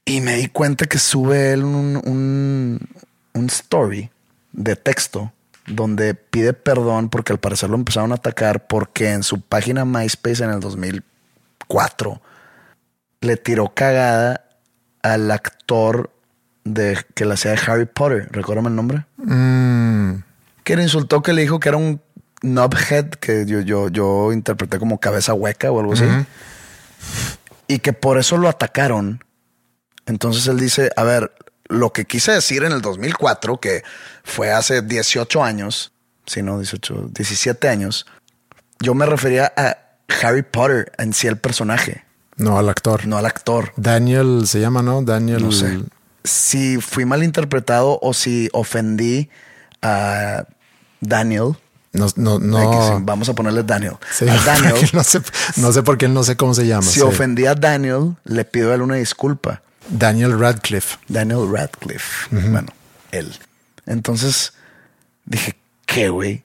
Y me di cuenta que sube él un, un, un story de texto donde pide perdón porque al parecer lo empezaron a atacar porque en su página MySpace en el 2004 le tiró cagada al actor de que la hacía de Harry Potter. ¿Recuérdame el nombre? Que le insultó que le dijo que era un knobhead que yo, yo, yo interpreté como cabeza hueca o algo así. Y que por eso lo atacaron. Entonces él dice, a ver, lo que quise decir en el 2004, que fue hace 18 años, si no 18, 17 años, yo me refería a Harry Potter en sí el personaje, No al actor. no al actor. Daniel se llama, ¿no? Daniel. No sé. Si fui mal interpretado o si ofendí a Daniel. No, no, no. Vamos a ponerle Daniel. Sí, a Daniel. no, sé, no sé por qué no sé cómo se llama. si sí. ofendí a Daniel, le pido a él una disculpa. Daniel Radcliffe. Daniel Radcliffe. Bueno, él. Entonces dije, ¿qué, güey?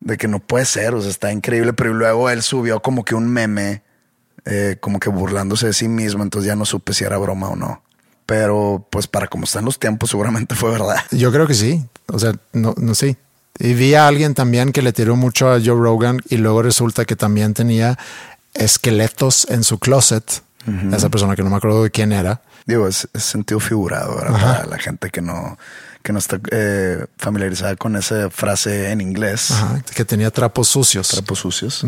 De que no puede ser, o sea, está increíble. Pero luego él subió como que un meme, eh, como que burlándose de sí mismo. Entonces ya no supe si era broma o no. Pero pues para como están los tiempos, seguramente fue verdad. Yo creo que sí. O sea, no, no sé. Y vi a alguien también que le tiró mucho a Joe Rogan y luego resulta que también tenía esqueletos en su closet. Esa persona que no me acuerdo de quién era. Digo, es, es sentido figurado ¿verdad? para la gente que no, que no está eh, familiarizada con esa frase en inglés. Ajá, que tenía trapos sucios. Trapos sucios.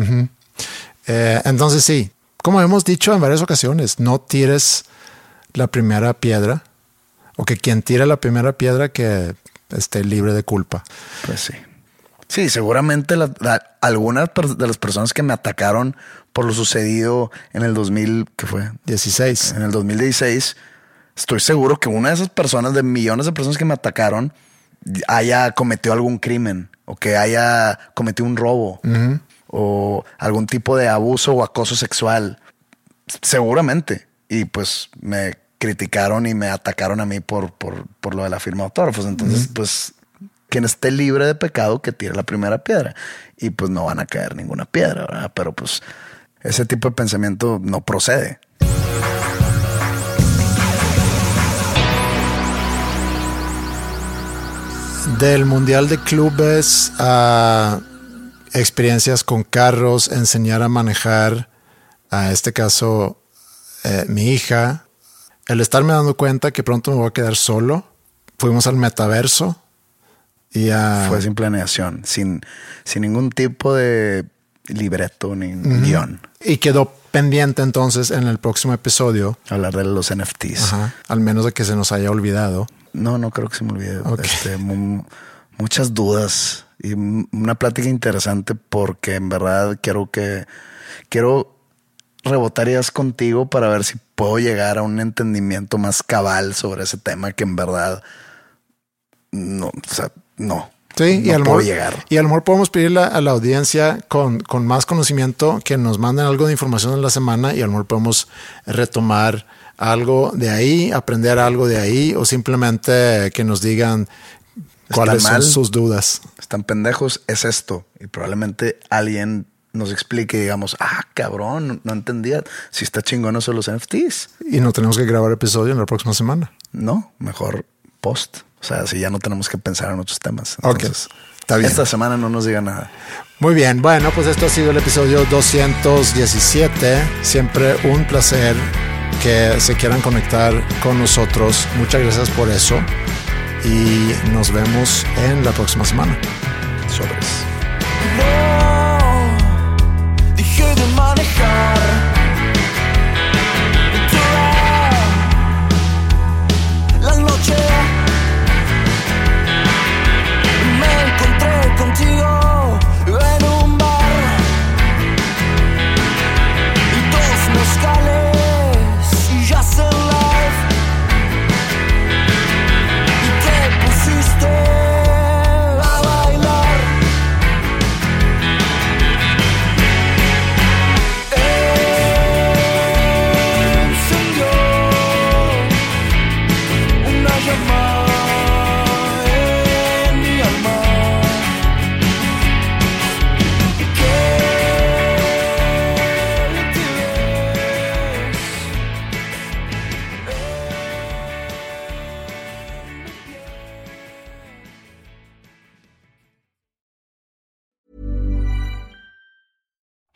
Eh, entonces sí, como hemos dicho en varias ocasiones, no tires la primera piedra o que quien tire la primera piedra que esté libre de culpa. Pues sí. Sí, seguramente la- la- algunas de las personas que me atacaron por lo sucedido en el 2000, ¿qué fue? 16. En el 2016, estoy seguro que una de esas personas, de millones de personas que me atacaron, haya cometido algún crimen o que haya cometido un robo o algún tipo de abuso o acoso sexual. Seguramente. Y pues me criticaron y me atacaron a mí por, por, por lo de la firma de autógrafos. Entonces, pues quien esté libre de pecado que tire la primera piedra. Y pues no van a caer ninguna piedra, ¿verdad? Pero pues ese tipo de pensamiento no procede. Del Mundial de Clubes a experiencias con carros, enseñar a manejar, a este caso eh, mi hija, el estarme dando cuenta que pronto me voy a quedar solo, fuimos al metaverso y a... Fue sin planeación, sin, sin ningún tipo de libreto ni guion. Y quedó pendiente entonces en el próximo episodio. Hablar de los NFTs. al menos de que se nos haya olvidado. No, no creo que se me olvide. Este, muchas dudas y una plática interesante porque en verdad quiero que quiero rebotar ideas contigo para ver si puedo llegar a un entendimiento más cabal sobre ese tema que en verdad no, o sea, no. Sí, y, al mejor, llegar. y a lo mejor podemos pedirle a la audiencia con, con más conocimiento que nos manden algo de información en la semana y a lo mejor podemos retomar algo de ahí, aprender algo de ahí o simplemente que nos digan cuáles son sus dudas. Están pendejos, es esto. Y probablemente alguien nos explique digamos, ah, cabrón, no, entendía si está chingón eso los NFTs. Y no tenemos que grabar episodio en la próxima semana. No, mejor post. O sea, si ya no tenemos que pensar en otros temas. Entonces, Está bien. Esta semana no nos diga nada. Muy bien. Bueno, pues esto ha sido el episodio 217. Siempre un placer que se quieran conectar con nosotros. Muchas gracias por eso. Y nos vemos en la próxima semana. Sobres.